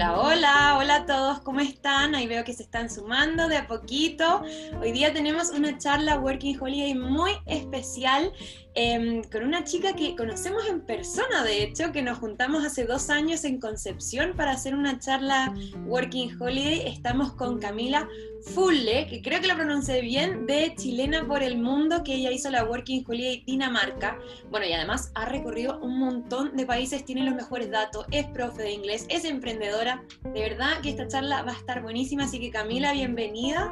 Hola a todos, ¿cómo están? Ahí veo que se están sumando de a poquito. Hoy día tenemos una charla Working Holiday muy especial em, con una chica que conocemos en persona, de hecho, que nos juntamos hace dos años en Concepción para hacer una charla Working Holiday. Estamos con Camila Fulle, que creo que lo pronuncié bien, de Chilena por el Mundo, que ella hizo la Working Holiday Dinamarca. Bueno, y además ha recorrido un montón de países, tiene los mejores datos, es profe de inglés, es emprendedora. De verdad que esta charla va a estar buenísima, así que Camila, bienvenida.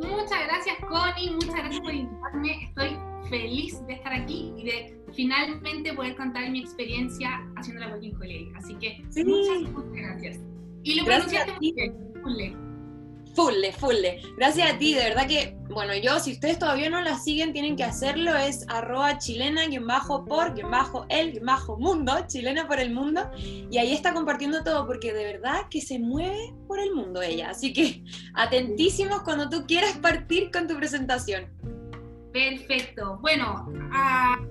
Muchas gracias, Connie, muchas gracias por invitarme. Estoy feliz de estar aquí y de finalmente poder contar mi experiencia haciendo la Working Holiday. Así que muchas, muchas gracias. Y lo pronunciaste muy bien, Fulle, fulle. Gracias a ti, de verdad que, bueno, yo, si ustedes todavía no la siguen, tienen que hacerlo, es arroba chilena, quien bajo por, quien bajo el, quien bajo mundo, chilena por el mundo, y ahí está compartiendo todo, porque de verdad que se mueve por el mundo ella, así que atentísimos cuando tú quieras partir con tu presentación. Perfecto. Bueno,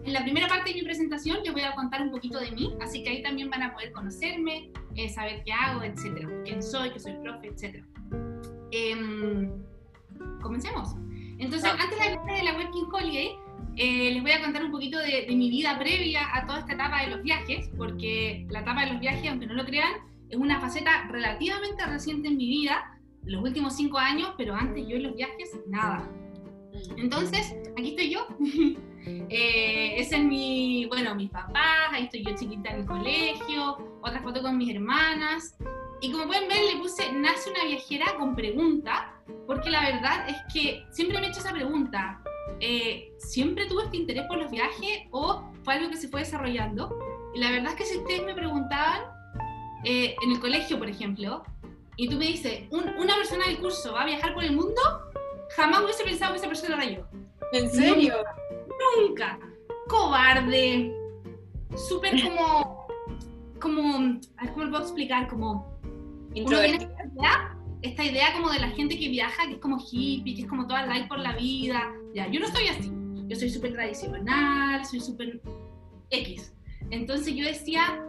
en la primera parte de mi presentación yo voy a contar un poquito de mí, así que ahí también van a poder conocerme, eh, saber qué hago, etcétera, quién soy, que soy profe, etcétera. Em, comencemos. Entonces, antes de hablar de la Working Holiday, eh, les voy a contar un poquito de, mi vida previa a toda esta etapa de los viajes, porque la etapa de los viajes, aunque no lo crean, es una faceta relativamente reciente en mi vida, los últimos cinco años, pero antes yo en los viajes, nada. Entonces, aquí estoy yo. eh, ese es mi, bueno, mis papás, ahí estoy yo chiquita en el colegio, otra foto con mis hermanas. Y como pueden ver, le puse Nace una viajera con pregunta, porque la verdad es que siempre me he hecho esa pregunta. Eh, ¿Siempre tuve este interés por los viajes o fue algo que se fue desarrollando? Y la verdad es que si ustedes me preguntaban, eh, en el colegio, por ejemplo, y tú me dices, ¿una persona del curso va a viajar por el mundo? Jamás hubiese pensado que esa persona era yo. ¿En serio? Nunca. Cobarde. Súper como. Como. ¿Cómo lo puedo explicar? Como esta idea, como de la gente que viaja, que es como hippie, que es como toda light por la vida. Ya, yo no soy así. Yo soy súper tradicional, soy súper X. Entonces yo decía,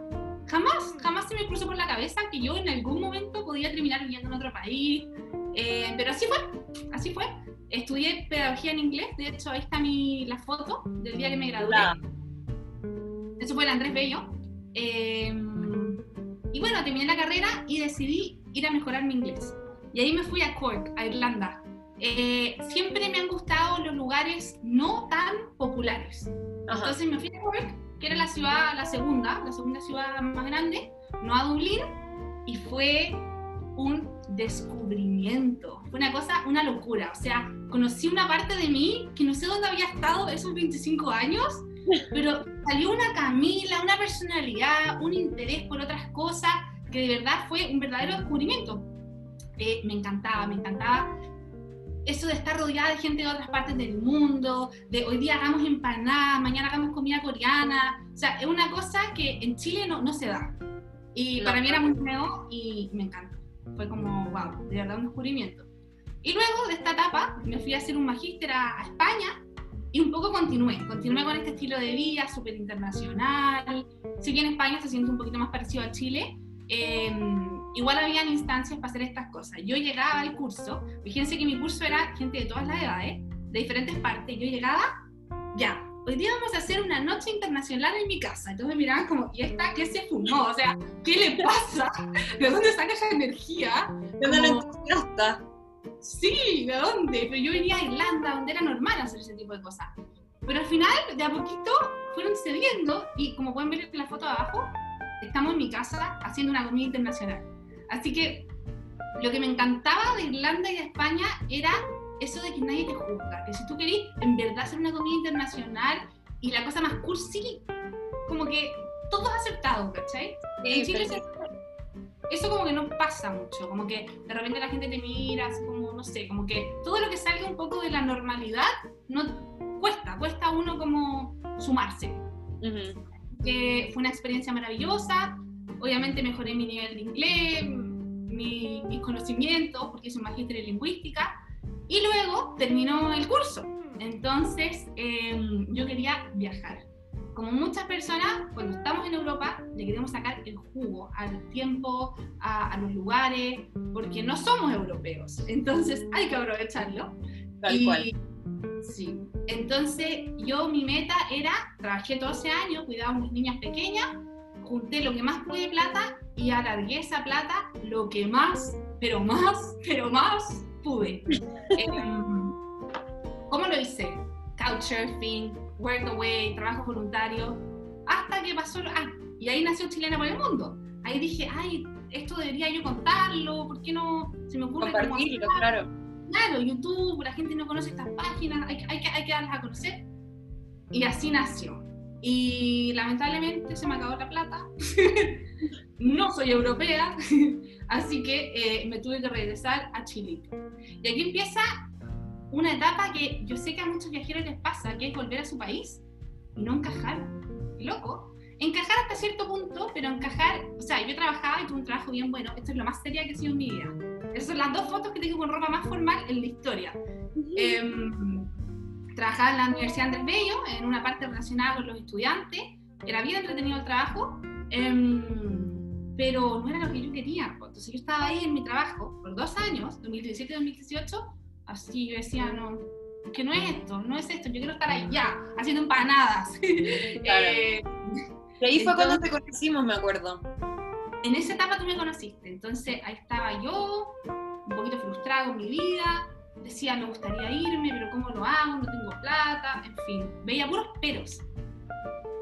jamás, jamás se me cruzó por la cabeza que yo en algún momento podía terminar viviendo en otro país. Eh, pero así fue, así fue. Estudié pedagogía en inglés, de hecho ahí está mi, la foto del día que me gradué. Eso fue el Andrés Bello. Eh, y bueno, terminé la carrera y decidí ir a mejorar mi inglés. Y ahí me fui a Cork, a Irlanda. Eh, siempre me han gustado los lugares no tan populares. Entonces me fui a Cork, que era la ciudad, la segunda, la segunda ciudad más grande, no a Dublín, y fue un descubrimiento. Fue una cosa, una locura. O sea, conocí una parte de mí que no sé dónde había estado esos 25 años pero salió una Camila, una personalidad, un interés por otras cosas que de verdad fue un verdadero descubrimiento. Eh, me encantaba, me encantaba eso de estar rodeada de gente de otras partes del mundo, de hoy día hagamos empanadas, mañana hagamos comida coreana, o sea, es una cosa que en Chile no, no se da. Y para mí era muy nuevo y me encantó. Fue como, wow, de verdad un descubrimiento. Y luego de esta etapa me fui a hacer un magíster a España y un poco continué, continué con este estilo de vida súper internacional. Si bien España se siente un poquito más parecido a Chile, em, igual habían instancias para hacer estas cosas. Yo llegaba al curso, fíjense que mi curso era gente de todas las edades, de diferentes partes, yo llegaba, ya, hoy día vamos a hacer una noche internacional en mi casa. Entonces me miraban como, ¿y esta qué se fumó? O sea, ¿qué le pasa? ¿De dónde saca esa energía? ¿De dónde entusiasta? Sí, ¿de dónde? Pero yo venía a Irlanda, donde era normal hacer ese tipo de cosas. Pero al final, de a poquito, fueron cediendo y como pueden ver en la foto de abajo, estamos en mi casa haciendo una comida internacional. Así que lo que me encantaba de Irlanda y de España era eso de que nadie te juzga, que si tú querís en verdad hacer una comida internacional y la cosa más cursi, como que todo es aceptado, ¿cachai? en Chile eso como que no pasa mucho, como que de repente la gente te mira, así como, no sé, como que todo lo que salga un poco de la normalidad, no cuesta, cuesta a uno como sumarse. fue una experiencia maravillosa, obviamente mejoré mi nivel de inglés, mi, mis conocimientos, porque soy magíster en lingüística, y luego terminó el curso. Entonces em, yo quería viajar como muchas personas, cuando estamos en Europa, le queremos sacar el jugo al tiempo, a, a los lugares, porque no somos europeos. Entonces hay que aprovecharlo. Tal Y- cual. Sí. Entonces, yo mi meta era, trabajé 12 años, cuidaba a mis niñas pequeñas, junté lo que más pude de plata y alargué esa plata lo que más, pero más, pero más pude. Em, ¿Cómo lo hice? Couchsurfing, Workaway, trabajo voluntario, hasta que pasó, ah, y ahí nació Chilena por el Mundo. Ahí dije, ay, esto debería yo contarlo, ¿por qué no se me ocurre Compartirlo, claro. claro, YouTube, la gente no conoce estas páginas, hay, que- hay, hay que darlas a conocer. Y así nació. Y lamentablemente se me acabó la plata. no soy europea, así que eh, me tuve que regresar a Chile. Y aquí empieza una etapa que yo sé que a muchos viajeros les pasa, que es volver a su país y no encajar. Loco. Encajar hasta cierto punto, pero encajar, o sea, yo trabajaba y tuve un trabajo bien bueno. Esto es lo más seria que he sido en mi vida. Esas son las dos fotos que tengo con ropa más formal en la historia. Em, trabajaba en la Universidad Andrés Bello, en una parte relacionada con los estudiantes. Era bien entretenido el trabajo, em, pero no era lo que yo quería. Entonces yo estaba ahí en mi trabajo por dos años, 2017-2018, así yo decía, no, que no es esto, no es esto, yo quiero estar allá, haciendo empanadas. Eh, Y ahí fue cuando Entonces- te conocimos, me acuerdo. en esa etapa tú me conociste, entonces ahí estaba yo, un poquito frustrada con mi vida, decía me gustaría irme, pero ¿cómo lo hago? No tengo plata, en fin, veía puros peros.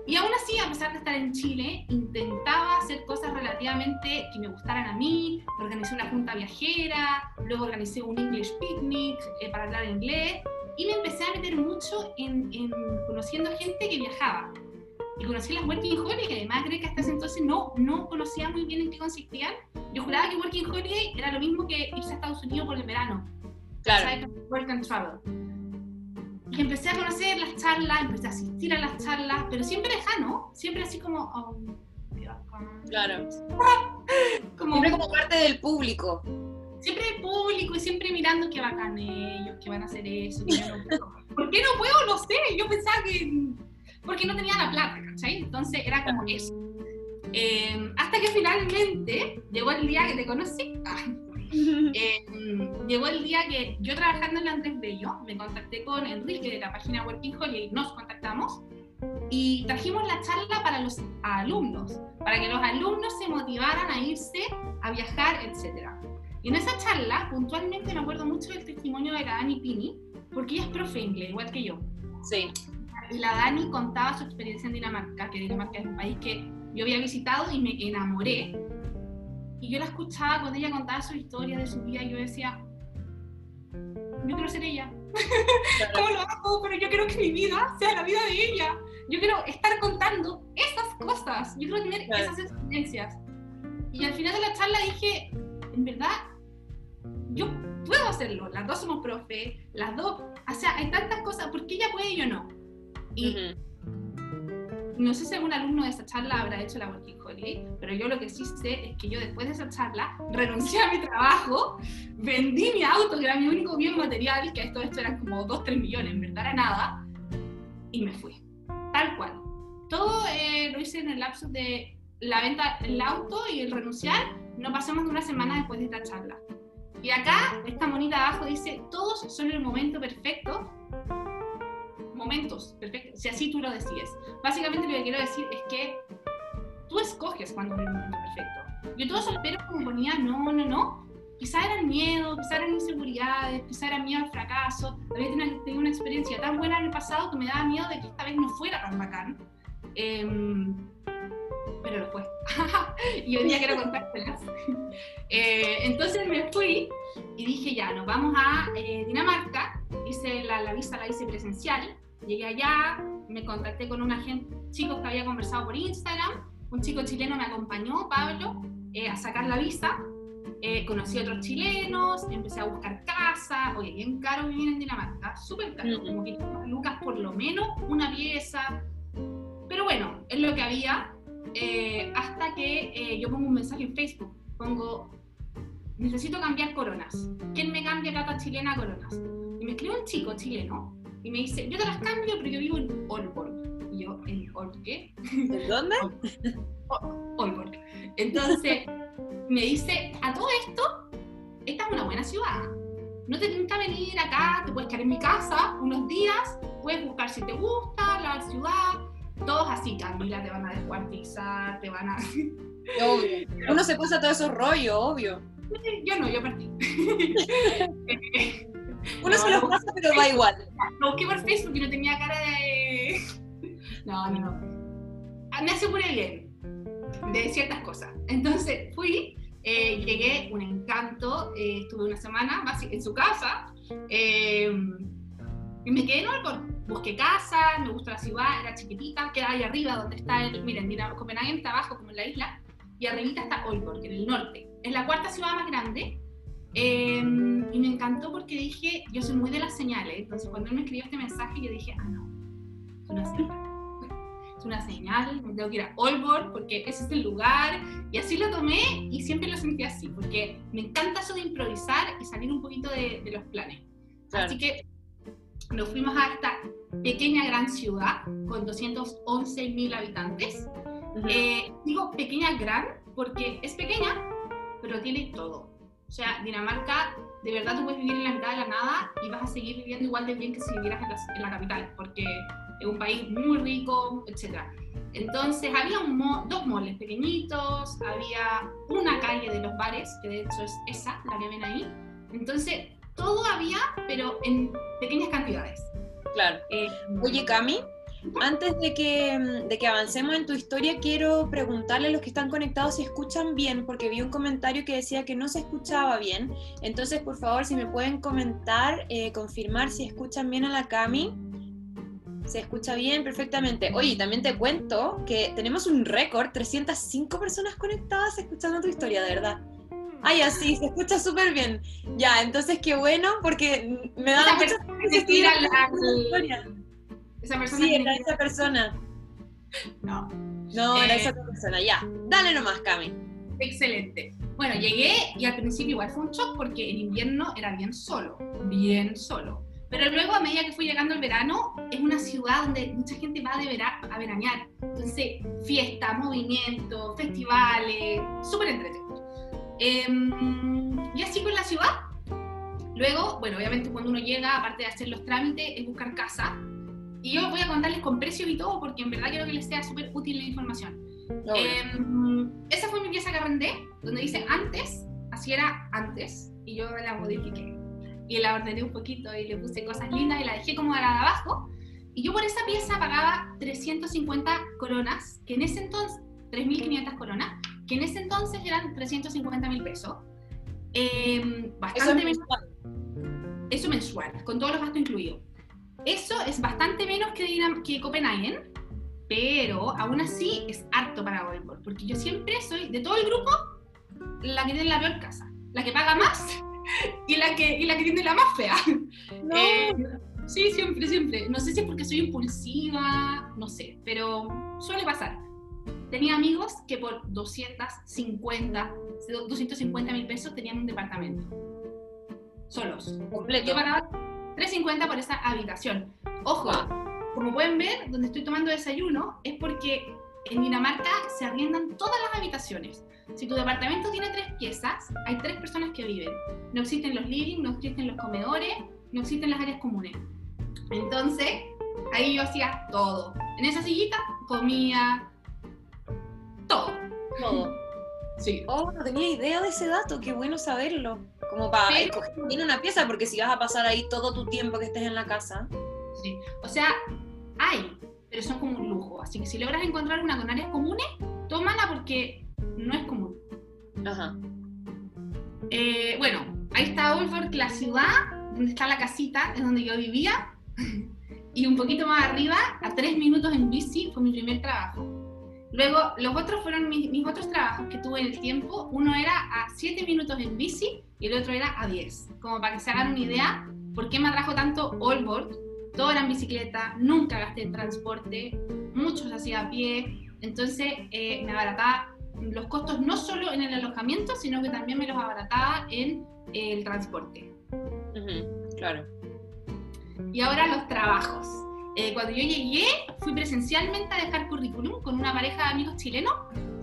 Y aún así, a pesar de estar en Chile, intentaba hacer cosas relativamente que me gustaran a mí, organicé una junta viajera, luego organicé un English Picnic eh, para hablar inglés, y me empecé a meter mucho en, en conociendo gente que viajaba y conocí las Working Holiday, que además creo que hasta ese entonces no, no conocía muy bien en qué consistían. Yo juraba que Working Holiday era lo mismo que irse a Estados Unidos por el verano, Claro. ¿sabes? Work and Travel. Empecé a conocer las charlas, empecé a asistir a las charlas, pero siempre lejano, siempre así como... oh. Claro. Como, Siempre como parte del público. siempre el público y siempre mirando qué bacán ellos, que van a hacer eso, no. ¿Por qué no puedo? No sé, yo pensaba que... Porque no tenía la plata, ¿cachai? Entonces era como eso. Eh, hasta que finalmente llegó el día que te conocí. eh, llegó el día que yo trabajando en la Andrés Bello, me contacté con Enrique de la página Working Holiday, nos contactamos y trajimos la charla para los alumnos, para que los alumnos se motivaran a irse a viajar, etc. Y en esa charla, puntualmente me acuerdo mucho del testimonio de la Dani Pini, porque ella es profe inglés, igual que yo. Sí. Y la Dani contaba su experiencia en Dinamarca, que Dinamarca es un país que yo había visitado y me enamoré. Y yo la escuchaba cuando ella contaba su historia de su vida y yo decía, yo quiero ser ella. ¿Cómo lo hago? Pero yo quiero que mi vida sea la vida de ella. Yo quiero estar contando esas cosas. Yo quiero tener Claro. esas experiencias. Y al final de la charla dije, en verdad, yo puedo hacerlo. Las dos somos profe, las dos. O sea, hay tantas cosas. ¿Por qué ella puede y yo no? Y Ujú. No sé si algún alumno de esa charla habrá hecho la Working Holiday, pero yo lo que sí sé es que yo después de esa charla renuncié a mi trabajo, vendí mi auto, que era mi único bien material, que esto, esto eran como 2, 3 millones, en verdad era nada, y me fui. Tal cual. Todo eh, lo hice en el lapso de la venta del auto y el renunciar, no pasó más de una semana después de esta charla. Y acá, esta monita abajo dice, todos son el momento perfecto momentos perfectos, si así tú lo decides. Básicamente lo que quiero decir es que tú escoges cuándo es el momento perfecto. Yo todos esos peros como ponía no, no, no, quizá eran miedo, quizá eran inseguridades, quizá era miedo al fracaso, había tenido, tenido una experiencia tan buena en el pasado que me daba miedo de que esta vez no fuera tan bacán. Em, pero lo fue. y hoy día quiero contártelas. Eh, entonces me fui y dije ya, nos vamos a eh, Dinamarca, hice la, la visa, la hice presencial, llegué allá, me contacté con un agente, chicos que había conversado por Instagram, un chico chileno me acompañó, Pablo, eh, a sacar la visa, eh, conocí a otros chilenos, empecé a buscar casa, oye, bien caro vivir en Dinamarca, súper caro, Mm. como que lucas por lo menos una pieza, pero bueno, es lo que había, eh, hasta que eh, yo pongo un mensaje en Facebook, pongo, necesito cambiar coronas, ¿quién me cambia plata chilena a coronas? Y me escribe un chico chileno y me dice, yo te las cambio, pero yo vivo en Aalborg. Y yo, en Olborg. ¿En dónde? Olborg. Entonces, me dice, a todo esto, esta es una buena ciudad. No te que venir acá, te puedes quedar en mi casa unos días, puedes buscar si te gusta la ciudad. Todos así, Camila, te van a descuartizar, te van a... Obvio. Uno se pasa todo esos rollos, obvio. Yo no, yo partí. Uno se los pasa, pero va igual. Lo busqué por Facebook y no tenía cara de... No, no, no. Me aseguré bien de ciertas cosas. Entonces fui, eh, llegué, un encanto, eh, estuve una semana en su casa eh, y me quedé en Olborg. Busqué casa, me gusta la ciudad, era chiquitita, queda ahí arriba donde está el, miren, Copenhague está abajo como en la isla y arribita está Olborg, en el norte. Es la cuarta ciudad más grande em, y me encantó porque dije, yo soy muy de las señales, entonces cuando él me escribió este mensaje yo dije, ah no, es una señal es una señal, me tengo que ir a Olborg porque ese es el lugar. Y así lo tomé y siempre lo sentí así, porque me encanta eso de improvisar y salir un poquito de, los planes. Así que nos fuimos a esta pequeña gran ciudad con 211 mil habitantes. Eh, digo pequeña gran porque es pequeña, pero tiene todo. O sea, Dinamarca, de verdad tú puedes vivir en la mitad de la nada y vas a seguir viviendo igual de bien que si vivieras en la, en la capital, porque es un país muy rico, etc. Entonces había dos moles pequeñitos, había una calle de los bares, que de hecho es esa, la que ven ahí. Entonces todo había, pero en pequeñas cantidades. Claro. Eh, Oye, Cami, antes de que, de que avancemos en tu historia, quiero preguntarle a los que están conectados si escuchan bien, porque vi un comentario que decía que no se escuchaba bien. Entonces, por favor, si me pueden comentar, eh, confirmar si escuchan bien a la Cami. Se escucha bien, perfectamente. Oye, también te cuento que tenemos un récord, 305 personas conectadas escuchando tu historia, de verdad. Ay, así, se escucha súper bien. Ya, entonces qué bueno, porque me da mucha esa, la, esa persona. Sí, era esa persona. No. No, era eh, esa persona, ya. Dale nomás, Cami. Excelente. Bueno, llegué y al principio igual fue un shock porque en invierno era bien solo, bien solo. Pero luego, a medida que fui llegando el verano, es una ciudad donde mucha gente va de vera a veranear. Entonces, fiesta, movimiento, festivales, súper entretenido. Em, y así con la ciudad. Luego, bueno, obviamente cuando uno llega, aparte de hacer los trámites, es buscar casa. Y yo voy a contarles con precios y todo, porque en verdad quiero que les sea súper útil la información. Eh, esa fue mi pieza que arrendé, donde dice antes, así era antes, y yo la modifiqué y la ordené un poquito y le puse cosas lindas y la dejé como a la de abajo. Y yo por esa pieza pagaba 350 coronas, que en ese entonces, 3.500 coronas, que en ese entonces eran 350 mil pesos. Eh, bastante eso mensual. Eso mensual, con todos los gastos incluidos. Eso es bastante menos que, que Copenhagen, pero aún así es harto para Volvo, porque yo siempre soy, de todo el grupo, la que tiene la peor casa, la que paga más y la que, y la que tiene la más fea. Eh, sí, siempre, siempre. No sé si es porque soy impulsiva, no sé, pero suele pasar. Tenía amigos que por 250, 250 mil pesos tenían un departamento. Solos. Completo. Yo pagaba 350 por esa habitación. Ojo, como pueden ver, donde estoy tomando desayuno es porque en Dinamarca se arriendan todas las habitaciones. Si tu departamento tiene tres piezas, hay tres personas que viven. No existen los living, no existen los comedores, no existen las áreas comunes. Entonces, ahí yo hacía todo. En esa sillita comía todo. Todo. Sí. Oh, no tenía idea de ese dato, qué bueno saberlo. Como para escoger bien una pieza, porque si vas a pasar ahí todo tu tiempo que estés en la casa. Sí, o sea, hay, pero son como un lujo. Así que si logras encontrar una con áreas comunes, tómala porque no es común. Ajá. Eh, bueno, ahí está Olford, la ciudad, donde está la casita, es donde yo vivía. y un poquito más arriba, a tres minutos en bici, fue mi primer trabajo. Luego, los otros fueron mis, otros trabajos que tuve en el tiempo. Uno era a siete minutos en bici y el otro era a diez. Como para que se hagan una idea, ¿por qué me atrajo tanto Olford? Todo era en bicicleta, nunca gasté en transporte, muchos hacía a pie. Entonces, eh, me abarataba los costos no solo en el alojamiento, sino que también me los abarataba en el transporte. claro. Y ahora los trabajos. Eh, cuando yo llegué, fui presencialmente a dejar currículum con una pareja de amigos chilenos.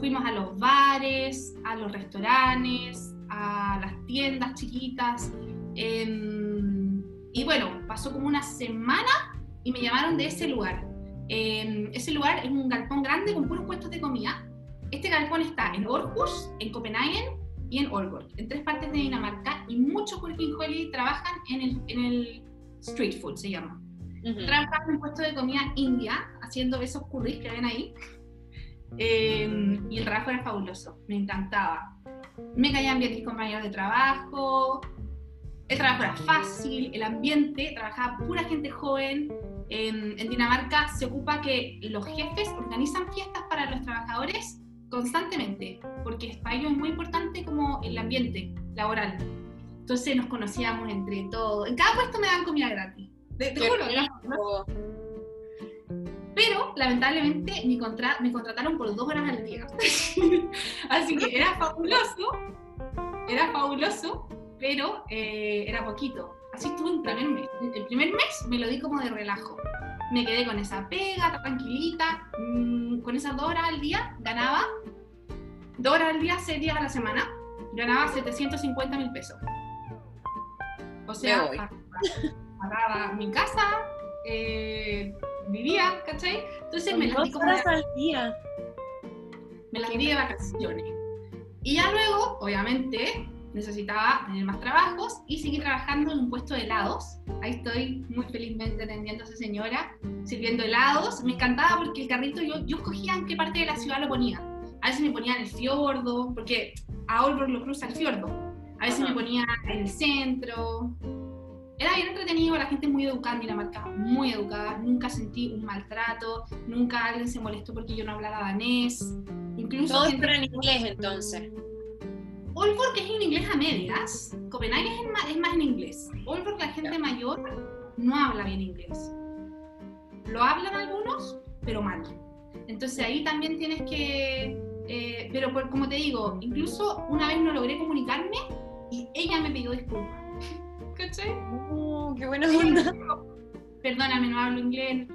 Fuimos a los bares, a los restaurantes, a las tiendas chiquitas. em, y bueno, pasó como una semana y me llamaron de ese lugar. Em, ese lugar es un galpón grande con puros puestos de comida. Este galpón está en Aarhus, en Copenhague y en Aalborg, en tres partes de Dinamarca. Y muchos working holiday trabajan en el, en el street food, se llama. Ujú. Trabajaba en un puesto de comida india, haciendo esos curries que ven ahí. Eh, y el trabajo era fabuloso, me encantaba. Me caían bien mis compañeros de trabajo, el trabajo era fácil, el ambiente, trabajaba pura gente joven. En, en Dinamarca se ocupa que los jefes organizan fiestas para los trabajadores constantemente, porque para ellos es muy importante como el ambiente laboral. Entonces nos conocíamos entre todos. En cada puesto me dan comida gratis. Te, juro, rico. Pero lamentablemente me, contra- me contrataron por dos horas al día. Así que era fabuloso, era fabuloso, pero eh, era poquito. Así estuve el primer mes. El primer mes me lo di como de relajo. Me quedé con esa pega, tranquilita, mm, con esas dos horas al día ganaba, dos horas al día, seis días a la semana, ganaba 750 mil pesos. O sea, voy. pagaba mi casa, eh, vivía, ¿cachai? Entonces Son me las di como horas al día. me las di de vacaciones. Y ya luego, obviamente, necesitaba tener más trabajos y seguir trabajando en un puesto de helados. Ahí estoy muy felizmente atendiendo a esa señora, sirviendo helados. Me encantaba porque el carrito yo, yo escogía en qué parte de la ciudad lo ponía. A veces me ponía en el fiordo, porque a Aalborg lo cruza el fiordo. A veces me ponía en el centro. Era bien entretenido, la gente muy educada en Dinamarca, muy educada. Nunca sentí un maltrato, nunca alguien se molestó porque yo no hablaba danés. Incluso Todos gente- en inglés entonces. Aalborg es en inglés a medias, Copenhague es, en ma- es más en inglés. Aalborg la gente mayor no habla bien inglés. Lo hablan algunos, pero mal. Entonces ahí también tienes que... eh, pero por- como te digo, incluso una vez no logré comunicarme y ella me pidió disculpas. ¿Cachai? Oh, qué buena onda. Perdóname, no hablo inglés.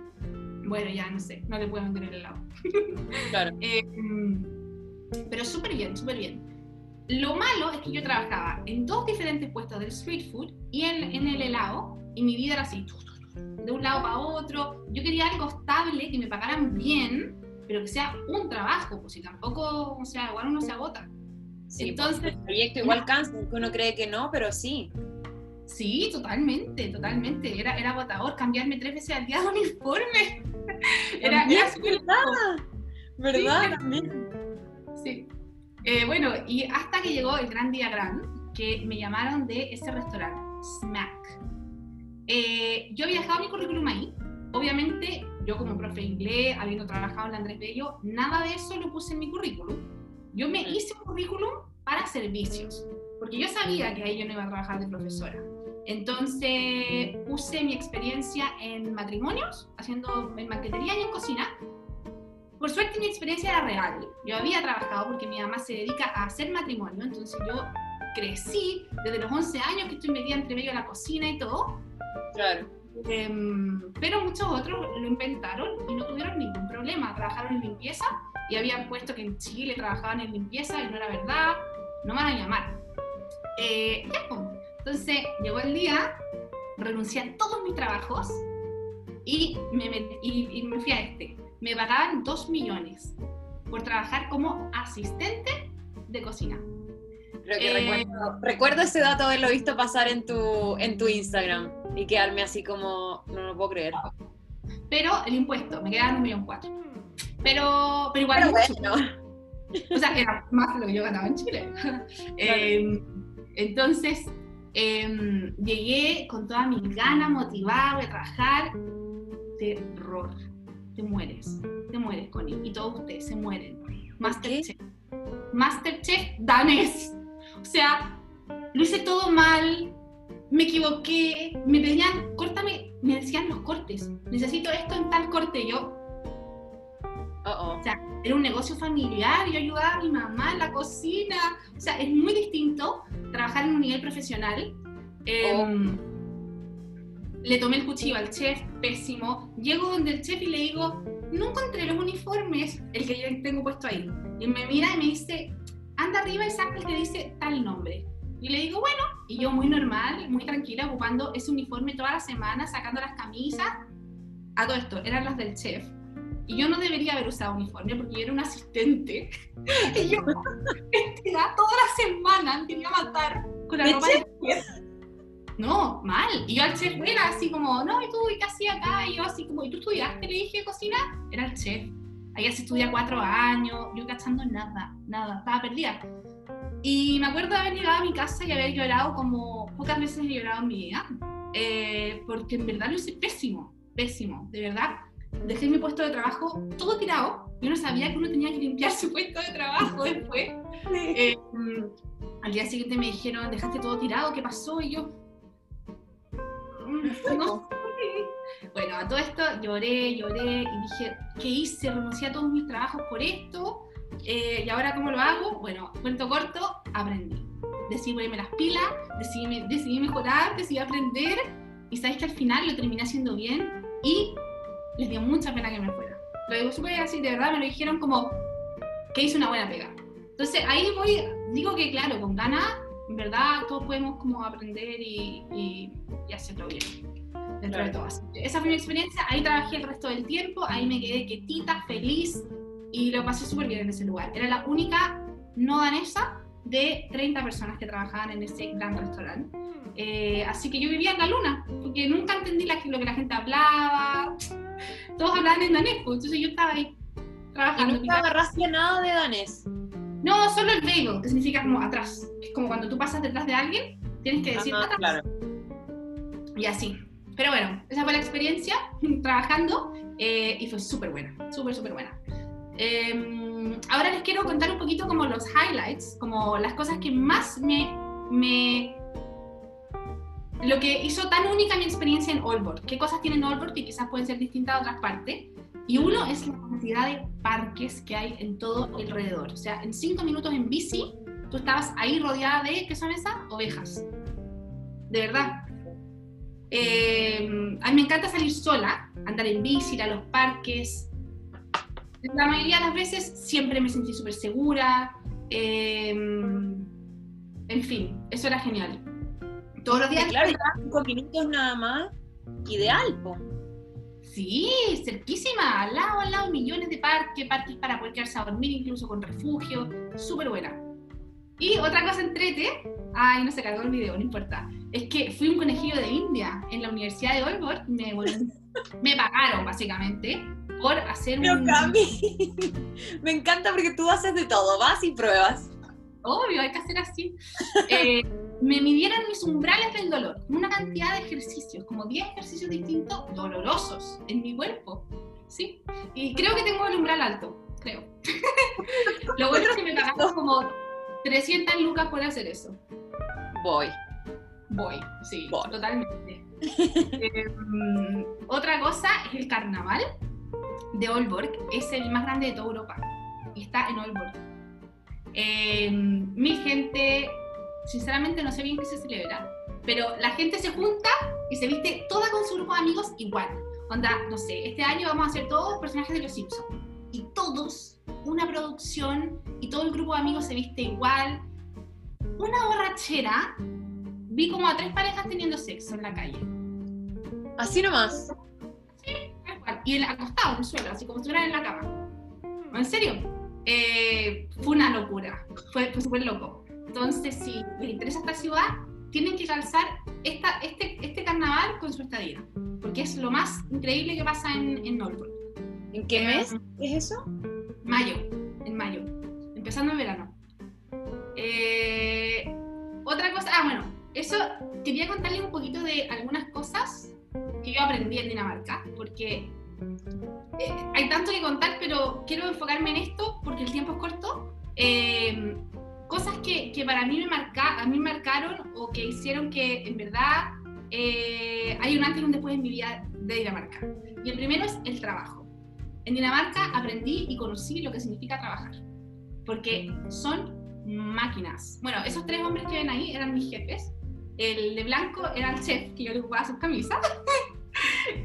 Bueno, ya no sé, no le puedo meter el helado. Claro. Eh, pero súper bien, súper bien. Lo malo es que yo trabajaba en dos diferentes puestos del street food y en, en el helado, y mi vida era así, de un lado para otro. Yo quería algo estable, que me pagaran bien, pero que sea un trabajo, pues si tampoco, o sea, igual uno se agota. Sí, Entonces- pues, el proyecto igual cansa, aunque uno cree que no, pero sí. Sí, totalmente, totalmente. Era, era agotador cambiarme tres veces al día de uniforme. Era, era súper ¿verdad? ¿Verdad? Sí. También. Sí. Eh, bueno, y hasta que llegó el gran día gran, que me llamaron de ese restaurante, Smack. Eh, yo había dejado mi currículum ahí. Obviamente, yo como profe de inglés, habiendo trabajado en la Andrés Bello, nada de eso lo puse en mi currículum. Yo me hice un currículum para servicios, porque yo sabía que ahí yo no iba a trabajar de profesora. Entonces puse mi experiencia en matrimonios, haciendo en banquetería y en cocina, por suerte mi experiencia era real. Yo había trabajado porque mi mamá se dedica a hacer matrimonio, entonces yo crecí desde los 11 años que estoy metida entre medio de la cocina y todo, Claro. Em, pero muchos otros lo inventaron y no tuvieron ningún problema. Trabajaron en limpieza y habían puesto que en Chile trabajaban en limpieza y no era verdad, no me van a llamar. Eh, ya, pues. Entonces llegó el día, renuncié a todos mis trabajos y me, y, y me fui a este. Me pagaban 2 millones por trabajar como asistente de cocina. Creo que Eh, recuerdo, recuerdo ese dato haberlo visto pasar en tu, en tu Instagram y quedarme así como, no lo puedo creer. Pero el impuesto, me quedaban un millón cuatro. Pero, pero igual Pero bueno, O sea, era más lo que yo ganaba en Chile. Eh, entonces, eh, llegué con toda mi gana, motivada, voy a trabajar. Terror. Te mueres. Te mueres, Connie. Y todos ustedes se mueren. Masterchef. Masterchef danés. O sea, lo hice todo mal. Me equivoqué. Me pedían, córtame. Me decían los cortes. Necesito esto en tal corte. Yo, oh, oh. era un negocio familiar, yo ayudaba a mi mamá en la cocina. O sea, es muy distinto trabajar en un nivel profesional. Eh, le tomé el cuchillo al chef, pésimo. Llego donde el chef y le digo, no encontré los uniformes, el que yo tengo puesto ahí. Y me mira y me dice, anda arriba y saca el que dice tal nombre. Y le digo, bueno, y yo muy normal, muy tranquila, ocupando ese uniforme toda la semana, sacando las camisas. A todo esto, eran las del chef. Y yo no debería haber usado uniforme porque yo era un asistente. y yo vestida toda la semana, quería matar con la ropa chef. No, mal. Y yo al chef era así como, no, ¿y tú qué hacías acá? Y yo así como, ¿y tú estudiaste? Le dije, cocina. Era el chef. Allá se estudia cuatro años, yo cachando nada, nada, estaba perdida. Y me acuerdo de haber llegado a mi casa y haber llorado como pocas veces he llorado en mi vida, eh, porque en verdad lo hice pésimo, pésimo, de verdad. Dejé mi puesto de trabajo todo tirado. Yo no sabía que uno tenía que limpiar su puesto de trabajo después. Eh, al día siguiente me dijeron, dejaste todo tirado, ¿qué pasó? Y yo, mm, no Bueno, a todo esto lloré, lloré y dije, ¿qué hice? Renuncié a todos mis trabajos por esto. Eh, ¿Y ahora cómo lo hago? Bueno, cuento corto, aprendí. Decidí ponerme las pilas, decidí, decidí mejorar, decidí aprender. Y sabes que al final lo terminé haciendo bien y les dio mucha pena que me fuera. Lo digo súper así, de verdad me lo dijeron como que hice una buena pega. Entonces ahí voy, digo que claro, con ganas, en verdad todos podemos como aprender y, y, y hacerlo bien dentro de todo. Esa fue mi experiencia, ahí trabajé el resto del tiempo, ahí me quedé quietita, feliz y lo pasé súper bien en ese lugar. Era la única no danesa de 30 personas que trabajaban en ese gran restaurante. Eh, así que yo vivía en la luna, porque nunca entendí la, lo que la gente hablaba. Todos hablaban en danés, pues, entonces yo estaba ahí trabajando. ¿Y nunca agarraste nada de danés? No, solo el vego, que significa como atrás. Es como cuando tú pasas detrás de alguien, tienes que decir atrás. Claro. Y así. Pero bueno, esa fue la experiencia trabajando eh, y fue súper buena, súper, súper buena. Eh, ahora les quiero contar un poquito como los highlights, como las cosas que más me, me lo que hizo tan única mi experiencia en Allboard. ¿Qué cosas tienen Allboard que quizás pueden ser distintas a otras partes? Y uno es la cantidad de parques que hay en todo alrededor. O sea, en cinco minutos en bici, tú estabas ahí rodeada de, ¿qué son esas? Ovejas. De verdad. Eh, a mí me encanta salir sola, andar en bici, ir a los parques. La mayoría de las veces siempre me sentí súper segura. Eh, en fin, eso era genial. Todos los días. Claro, cinco minutos nada más. Ideal, po. Sí, cerquísima, al lado, al lado, millones de parques, parques para poder quedarse a dormir, incluso con refugio, súper buena. Y otra cosa entrete, ay, no se cargó el video, no importa, es que fui un conejillo de India en la Universidad de Oxford, me, me pagaron básicamente por hacer un... me encanta porque tú haces de todo, vas y pruebas. Obvio, hay que hacer así. Eh, me midieron mis umbrales del dolor, una cantidad de ejercicios, como 10 ejercicios distintos dolorosos en mi cuerpo, ¿sí? Y creo que tengo el umbral alto, creo. Lo bueno es que me pagaron como 300 lucas por hacer eso. Voy. Voy, sí, totalmente. Em, otra cosa es el carnaval de Olborg, es el más grande de toda Europa está en Olborg. Eh, mil gente, sinceramente no sé bien qué se celebra, pero la gente se junta y se viste toda con su grupo de amigos igual. Onda, no sé, este año vamos a hacer todos personajes de los Simpsons. Y todos, una producción, y todo el grupo de amigos se viste igual. Una borrachera. Vi como a tres parejas teniendo sexo en la calle. Así nomás. Sí, igual. Y acostado en el suelo, así como si estuvieran en la cama. ¿En serio? Eh, fue una locura, fue, súper loco. Entonces, si les interesa esta ciudad, tienen que calzar esta, este, este carnaval con su estadía, porque es lo más increíble que pasa en, en Norfolk. ¿En qué mes es eso? Mayo, en mayo, empezando en verano. Eh, otra cosa, ah, bueno, eso quería contarles un poquito de algunas cosas que yo aprendí en Dinamarca, porque eh, hay tanto que contar, pero quiero enfocarme en esto porque el tiempo es corto. Eh, cosas que, que, para mí me marca, a mí marcaron o que hicieron que en verdad eh, hay un antes y un después en mi vida de Dinamarca. Y el primero es el trabajo. En Dinamarca aprendí y conocí lo que significa trabajar, porque son máquinas. Bueno, esos tres hombres que ven ahí eran mis jefes. El de blanco era el chef, que yo le ocupaba sus camisas.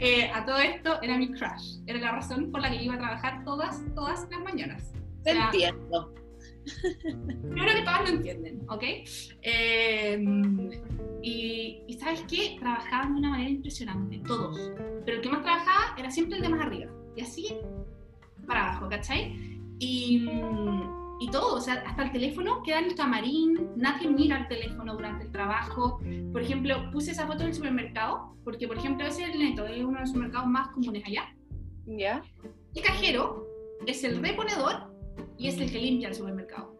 Eh, a todo esto era mi crush. Era la razón por la que iba a trabajar todas, todas las mañanas. Te entiendo. Yo creo que todas lo entienden, ¿ok? Eh, y, y, ¿sabes qué? Trabajaban de una manera impresionante, todos. Pero el que más trabajaba era siempre el de más arriba. Y así para abajo, ¿cachai? Y, y todo, o sea, hasta el teléfono queda en el camarín, nadie mira el teléfono durante el trabajo. Por ejemplo, puse esa foto del supermercado, porque por ejemplo ese es el neto, es uno de los supermercados más comunes allá. ¿Ya? El cajero es el reponedor y es el que limpia el supermercado.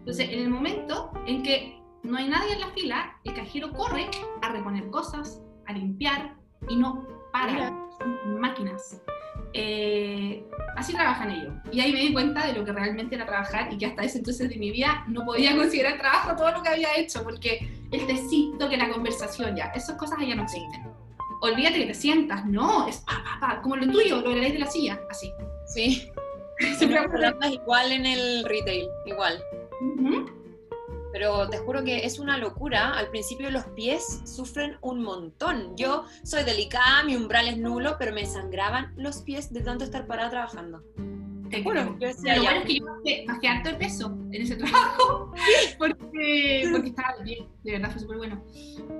Entonces, en el momento en que no hay nadie en la fila, el cajero corre a reponer cosas, a limpiar y no para. Son máquinas. Eh, así trabajan ellos. Y ahí me di cuenta de lo que realmente era trabajar y que hasta ese entonces de mi vida no podía considerar trabajo todo lo que había hecho, porque el tecito, que la conversación ya, esas cosas ya no existen. Olvídate que te sientas, no, es pa, pa, pa, como lo tuyo, lo de la ley de la silla, así. Sí. Siempre igual en el retail, igual. Pero te juro que es una locura. Al principio los pies sufren un montón. Yo soy delicada, mi umbral es nulo, pero me sangraban los pies de tanto estar parada trabajando. Te juro. Yo decía, lo bueno es que yo bajé, harto de peso en ese trabajo. porque, porque estaba bien, de verdad fue súper bueno.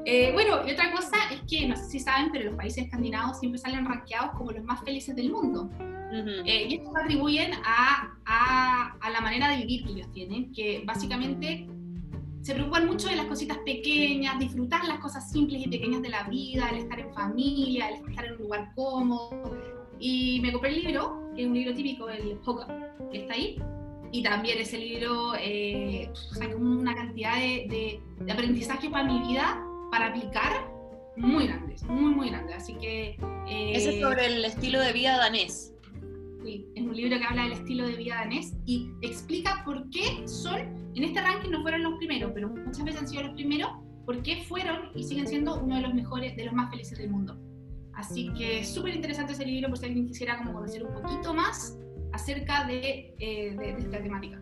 Eh, bueno, y otra cosa es que, no sé si saben, pero los países escandinavos siempre salen rankeados como los más felices del mundo. Eh, y esto se atribuyen a, a, a, la manera de vivir que ellos tienen, que básicamente se preocupan mucho de las cositas pequeñas, disfrutar las cosas simples y pequeñas de la vida, el estar en familia, el estar en un lugar cómodo. Y me compré el libro, que es un libro típico, el Hoka, que está ahí. Y también ese libro eh, una cantidad de, de, aprendizaje para mi vida, para aplicar, muy grandes, muy, muy grandes. Así que... Eh, Ese es sobre el estilo de vida danés. Sí, es un libro que habla del estilo de vida danés y explica por qué son en este ranking no fueron los primeros, pero muchas veces han sido los primeros porque fueron y siguen siendo uno de los mejores, de los más felices del mundo. Así que súper interesante ese libro por si alguien quisiera como conocer un poquito más acerca de, eh, de, esta temática.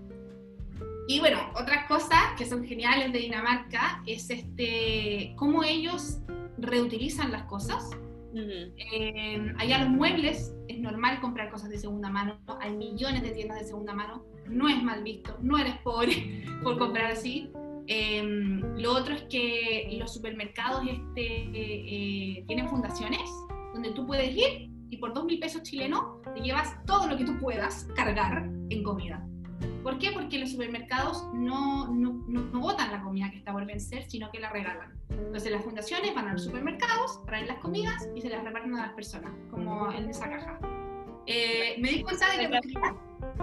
Y bueno, otras cosas que son geniales de Dinamarca es este, cómo ellos reutilizan las cosas. Eh, allá los muebles es normal comprar cosas de segunda mano, hay millones de tiendas de segunda mano no es mal visto, no eres pobre por comprar así. Em, lo otro es que los supermercados este, eh, tienen fundaciones donde tú puedes ir y por dos mil pesos chilenos te llevas todo lo que tú puedas cargar en comida. ¿Por qué? Porque los supermercados no, no, no, botan la comida que está por vencer, sino que la regalan. Entonces las fundaciones van a los supermercados, traen las comidas y se las reparten a las personas, como en esa caja. Eh, me di cuenta de que...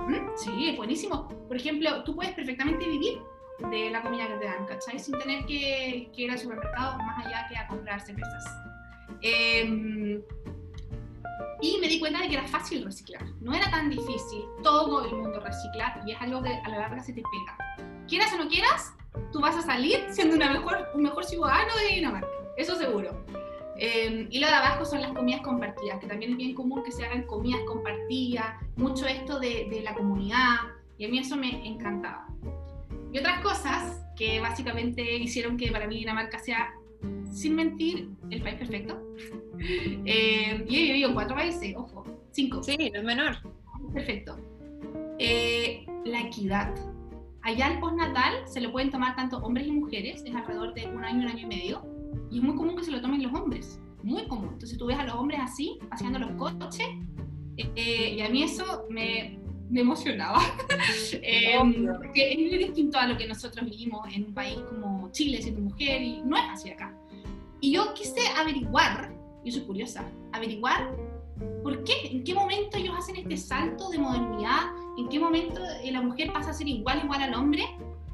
¿Mm? Sí, es buenísimo. Por ejemplo, tú puedes perfectamente vivir de la comida que te dan, ¿cachai? Sin tener que, ir al supermercado más allá que a comprar cervezas. Em, y me di cuenta de que era fácil reciclar. No era tan difícil. Todo el mundo recicla y es algo que a la larga se te pega. Quieras o no quieras, tú vas a salir siendo una mejor, un mejor ciudadano de Dinamarca. Eso seguro. Em, y lo de abajo son las comidas compartidas, que también es bien común que se hagan comidas compartidas, mucho esto de, de la comunidad, y a mí eso me encantaba. Y otras cosas que básicamente hicieron que para mí Dinamarca sea, sin mentir, el país perfecto. Eh, y he vivido en cuatro países, ojo, cinco. Sí, no es menor. Perfecto. Eh, la equidad. Allá el postnatal se lo pueden tomar tanto hombres y mujeres, es alrededor de un año, un año y medio y es muy común que se lo tomen los hombres, muy común. Entonces tú ves a los hombres así, haciendo los coches, eh, y a mí eso me, me emocionaba. eh, porque es muy distinto a lo que nosotros vivimos en un país como Chile, siendo mujer, y no es así acá. Y yo quise averiguar, yo soy curiosa, averiguar por qué, en qué momento ellos hacen este salto de modernidad, en qué momento la mujer pasa a ser igual, igual al hombre,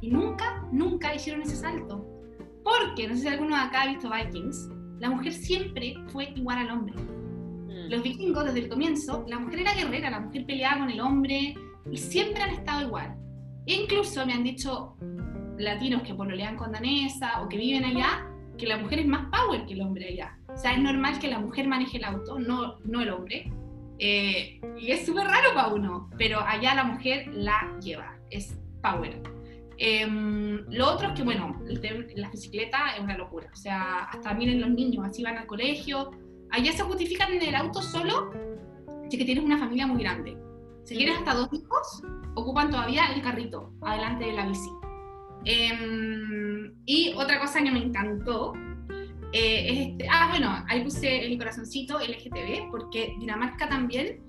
y nunca, nunca hicieron ese salto. Porque, no sé si alguno de acá ha visto Vikings, la mujer siempre fue igual al hombre. Mm. Los vikingos, desde el comienzo, la mujer era guerrera, la mujer peleaba con el hombre y siempre han estado igual. E incluso me han dicho latinos que pololean con danesa o que viven allá, que la mujer es más power que el hombre allá. O sea, es normal que la mujer maneje el auto, no, no el hombre. Eh, y es súper raro para uno, pero allá la mujer la lleva, es power. Em, lo otro es que, bueno, la bicicleta es una locura. O sea, hasta miren los niños, así van al colegio. Allá se justifican en el auto solo si que tienes una familia muy grande. Si quieres hasta dos hijos, ocupan todavía el carrito adelante de la bici. Em, y otra cosa que me encantó eh, es este, ah, bueno, ahí puse el corazoncito LGTB, porque Dinamarca también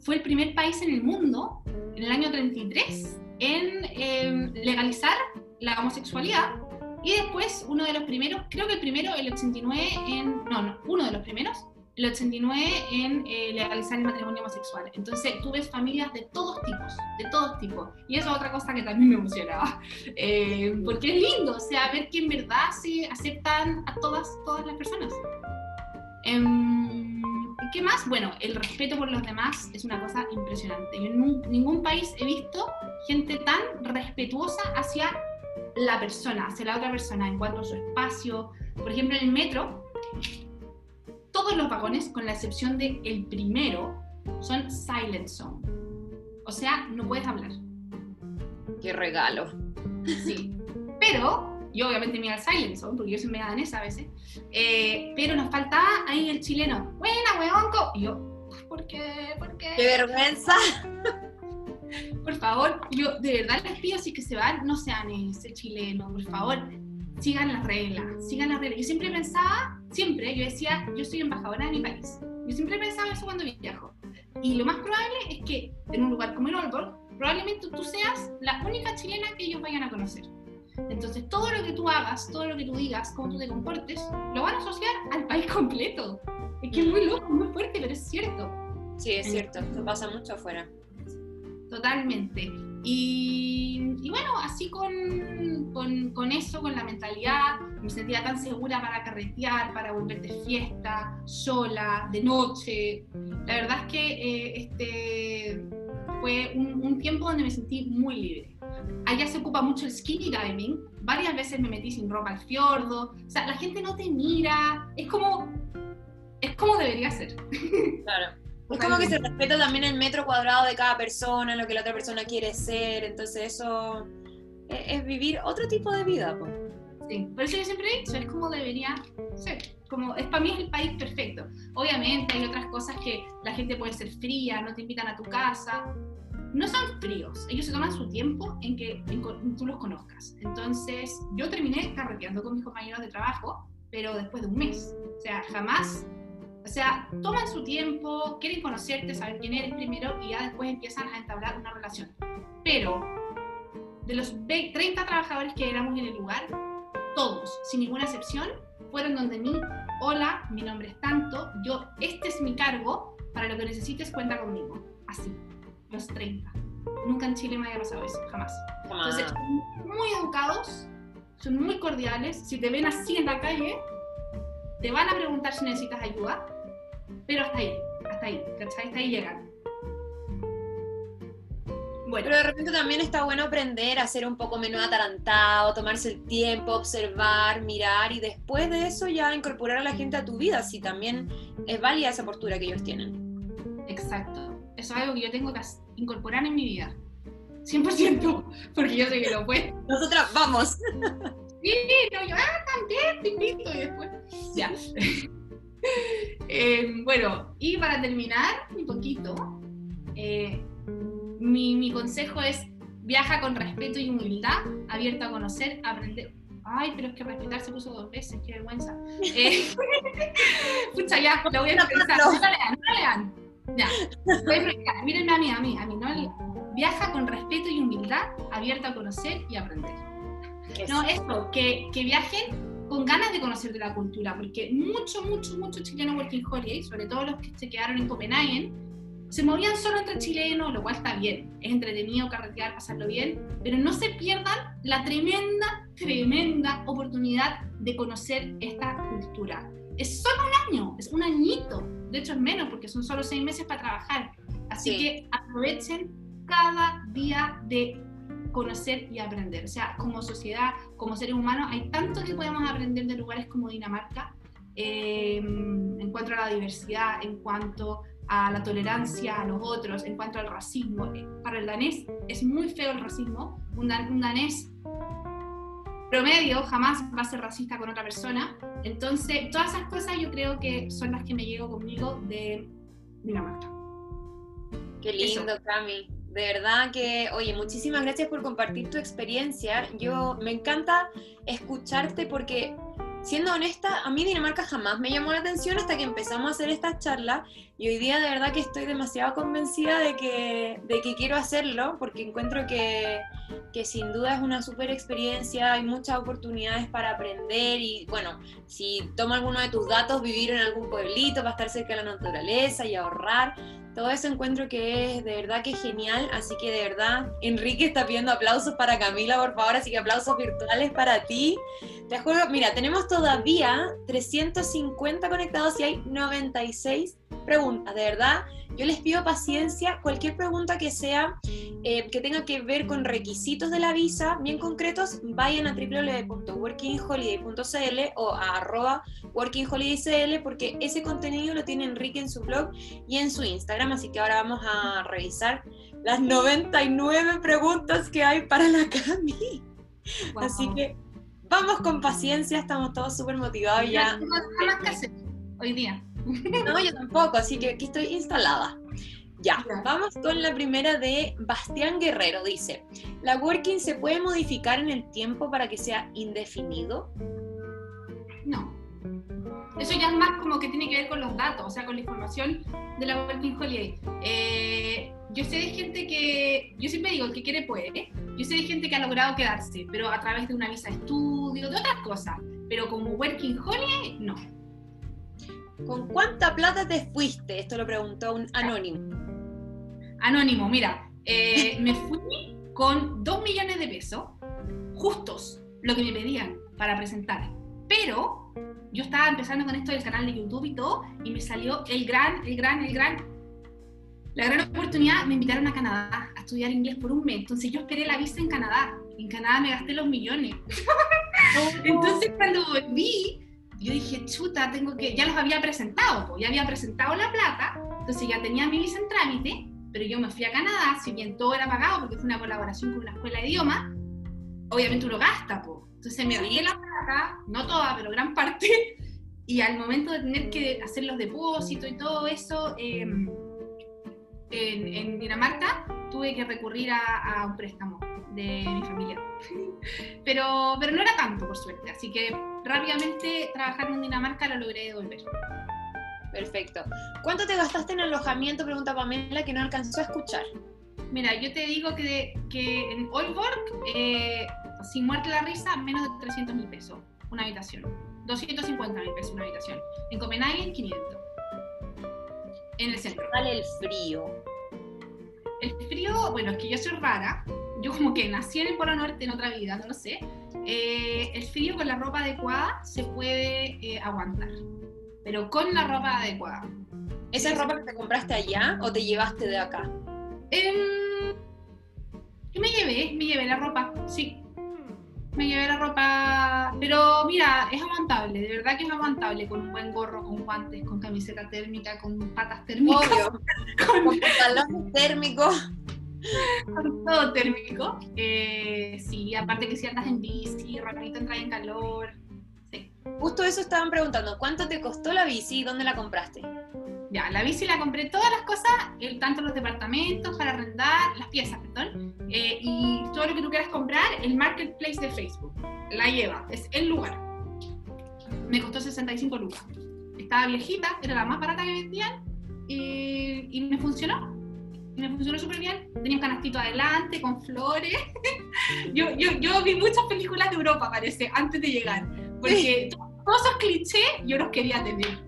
fue el primer país en el mundo, en el año 33, en em, legalizar la homosexualidad. Y después, uno de los primeros, creo que el primero, el 89, en, no, no, uno de los primeros, el 89 en eh, legalizar el matrimonio homosexual. Entonces tú ves familias de todos tipos, de todos tipos. Y eso es otra cosa que también me emocionaba, eh, porque es lindo, o sea, ver que en verdad se aceptan a todas, todas las personas. Em, ¿Qué más? Bueno, el respeto por los demás es una cosa impresionante. Yo en ningún país he visto gente tan respetuosa hacia la persona, hacia la otra persona, en cuanto a su espacio. Por ejemplo, en el metro, todos los vagones, con la excepción del el primero, son silent zone. O sea, no puedes hablar. Qué regalo. Sí. Pero, yo obviamente me iba al silent zone, porque yo soy media danesa a veces, eh, pero nos faltaba ahí el chileno. Buena, huevonco. Y yo, ¿por qué? ¿Por qué? ¡Qué vergüenza! Por favor, yo de verdad les pido, si que se van, no sean ese chileno, por favor sigan las reglas, sigan las reglas. Yo siempre pensaba, siempre, yo decía, yo soy embajadora de mi país. Yo siempre pensaba eso cuando viajo. Y lo más probable es que en un lugar como el Aalborg, probablemente tú seas la única chilena que ellos vayan a conocer. Entonces, todo lo que tú hagas, todo lo que tú digas, cómo tú te comportes, lo van a asociar al país completo. Es que es muy loco, muy fuerte, pero es cierto. Sí, es cierto, esto pasa mucho afuera. Totalmente. Y, bueno, así con, con, eso, con la mentalidad, me sentía tan segura para carretear, para volver de fiesta, sola, de noche. La verdad es que eh, este fue un, tiempo donde me sentí muy libre. Allá se ocupa mucho el skinny diving. Varias veces me metí sin ropa al fiordo. O sea, la gente no te mira. Es como, es como debería ser. Claro. Es como que se respeta también el metro cuadrado de cada persona, lo que la otra persona quiere ser, entonces eso es, vivir otro tipo de vida. Sí, por eso yo siempre he dicho, es como debería ser. Como, es, para mí es el país perfecto. Obviamente hay otras cosas que la gente puede ser fría, no te invitan a tu casa. No son fríos, ellos se toman su tiempo en que tú los conozcas. Entonces, yo terminé carreteando con mis compañeros de trabajo, pero después de un mes. O sea, jamás o sea, toman su tiempo, quieren conocerte, saber quién eres primero y ya después empiezan a entablar una relación. Pero de los 30 trabajadores que éramos en el lugar, todos, sin ninguna excepción, fueron donde mí, hola, mi nombre es tanto, yo, este es mi cargo, para lo que necesites cuenta conmigo. Así, los 30. Nunca en Chile me había pasado eso, jamás. Entonces, son muy educados, son muy cordiales, si te ven así en la calle, te van a preguntar si necesitas ayuda, pero hasta ahí, hasta ahí, ¿cachai? Hasta ahí llegan. Bueno. Pero de repente también está bueno aprender a ser un poco menos atarantado, tomarse el tiempo, observar, mirar y después de eso ya incorporar a la gente a tu vida, si también es válida esa postura que ellos tienen. Exacto. Eso es algo que yo tengo que incorporar en mi vida. 100%, porque yo sé que lo puedo. Nosotras vamos. Sí, no, yo, ah, también, te invito, y después, ya. Eh, bueno, y para terminar un poquito, eh, mi, mi, consejo es viaja con respeto y humildad, abierto a conocer, aprender. Ay, pero es que respetar se puso dos veces, qué vergüenza. Eh, pucha, ya, lo voy a pensar. No la lean, no la lean. Ya, mírenme a mí, a mí, a mí, ¿no? Viaja con respeto y humildad, abierto a conocer y aprender. No, esto, que, que viajen con ganas de conocer de la cultura, porque mucho, mucho, mucho chileno working holiday, sobre todo los que se quedaron en Copenhague, se movían solo entre chilenos, lo cual está bien, es entretenido carretear, pasarlo bien, pero no se pierdan la tremenda, tremenda oportunidad de conocer esta cultura. Es solo un año, es un añito, de hecho es menos porque son solo seis meses para trabajar, así que aprovechen cada día de conocer y aprender. O sea, como sociedad, como seres humanos, hay tanto que podemos aprender de lugares como Dinamarca em, en cuanto a la diversidad, en cuanto a la tolerancia a los otros, en cuanto al racismo. Eh, para el danés es muy feo el racismo. Un, danés promedio jamás va a ser racista con otra persona. Entonces, todas esas cosas yo creo que son las que me llevo conmigo de Dinamarca. Qué lindo, Cami. De verdad que, oye, muchísimas gracias por compartir tu experiencia. Yo me encanta escucharte porque siendo honesta, a mí Dinamarca jamás me llamó la atención hasta que empezamos a hacer esta charla y hoy día de verdad que estoy demasiado convencida de que, de que quiero hacerlo porque encuentro que, que sin duda es una súper experiencia, hay muchas oportunidades para aprender y bueno, si tomo alguno de tus datos, vivir en algún pueblito para estar cerca de la naturaleza y ahorrar, todo eso encuentro que es de verdad que es genial, así que de verdad, Enrique está pidiendo aplausos para Camila, por favor, así que aplausos virtuales para ti. Te juro, mira, tenemos todavía 350 conectados y hay 96 preguntas, de verdad. Yo les pido paciencia, cualquier pregunta que sea eh, que tenga que ver con requisitos de la visa bien concretos, vayan a www.workingholiday.cl o a arroba workingholiday.cl porque ese contenido lo tiene Enrique en su blog y en su Instagram, así que ahora vamos a revisar las 99 preguntas que hay para la Cami. Así que vamos con paciencia, estamos todos súper motivados ya. Hoy día. No, yo tampoco, así que aquí estoy instalada. Ya, vamos con la primera de Bastián Guerrero. Dice, ¿la working se puede modificar en el tiempo para que sea indefinido? No. Eso ya es más como que tiene que ver con los datos, o sea, con la información de la Working Holiday. Eh, yo sé de gente que, yo siempre digo, el que quiere puede. Yo sé de gente que ha logrado quedarse, pero a través de una visa de estudio, de otras cosas. Pero como Working Holiday, no. ¿Con cuánta plata te fuiste? Esto lo preguntó un anónimo. Anónimo, mira, eh, me fui con 2 millones de pesos, justos, lo que me pedían para presentar. Pero yo estaba empezando con esto del canal de YouTube y todo, y me salió el gran, el gran, el gran, la gran oportunidad. Me invitaron a Canadá a estudiar inglés por un mes. Entonces yo esperé la visa en Canadá. En Canadá me gasté los millones. Entonces cuando volví, yo dije, chuta, tengo que, ya los había presentado, pues, ya había presentado la plata, entonces ya tenía mi visa en trámite, pero yo me fui a Canadá, si bien todo era pagado porque fue una colaboración con una escuela de idioma, obviamente uno gasta, pues. Entonces me gasté la plata, no toda, pero gran parte, y al momento de tener que hacer los depósitos y todo eso em, en, en, Dinamarca, tuve que recurrir a, a un préstamo de mi familia. pero, pero no era tanto, por suerte, así que rápidamente trabajando en Dinamarca lo logré devolver. Perfecto. ¿Cuánto te gastaste en alojamiento? Pregunta Pamela, que no alcanzó a escuchar. Mira, yo te digo que, que en Olborg, eh, sin muerte la risa, menos de 300 mil pesos una habitación. 250 mil pesos una habitación. En Copenhague, 500. En el centro. ¿Cuál el frío? El frío, bueno, es que yo soy rara. Yo como que nací en el Polo Norte en otra vida, no lo sé. Eh, el frío con la ropa adecuada se puede eh, aguantar, pero con la ropa adecuada. ¿Esa es ropa que te compraste allá o te llevaste de acá? Eh, me llevé, me llevé la ropa, sí. Me llevé la ropa, pero mira, es aguantable, de verdad que es aguantable, con un buen gorro, con guantes, con camiseta térmica, con patas térmicas. Obvio. con, con pantalones térmicos. Todo térmico. Eh, sí, aparte que si andas en bici, rapidito entras en calor. Sí. Justo eso estaban preguntando, ¿cuánto te costó la bici y dónde la compraste? Ya, la bici la compré todas las cosas, el, tanto los departamentos para arrendar, las piezas, perdón, eh, y todo lo que tú quieras comprar, el marketplace de Facebook. La lleva, es el lugar. Me costó 65 lucas. Estaba viejita, era la más barata que vendían y, y me funcionó me funcionó súper bien. Tenía un canastito adelante con flores. yo, yo, yo, vi muchas películas de Europa, parece, antes de llegar. Porque todos esos clichés yo los quería tener.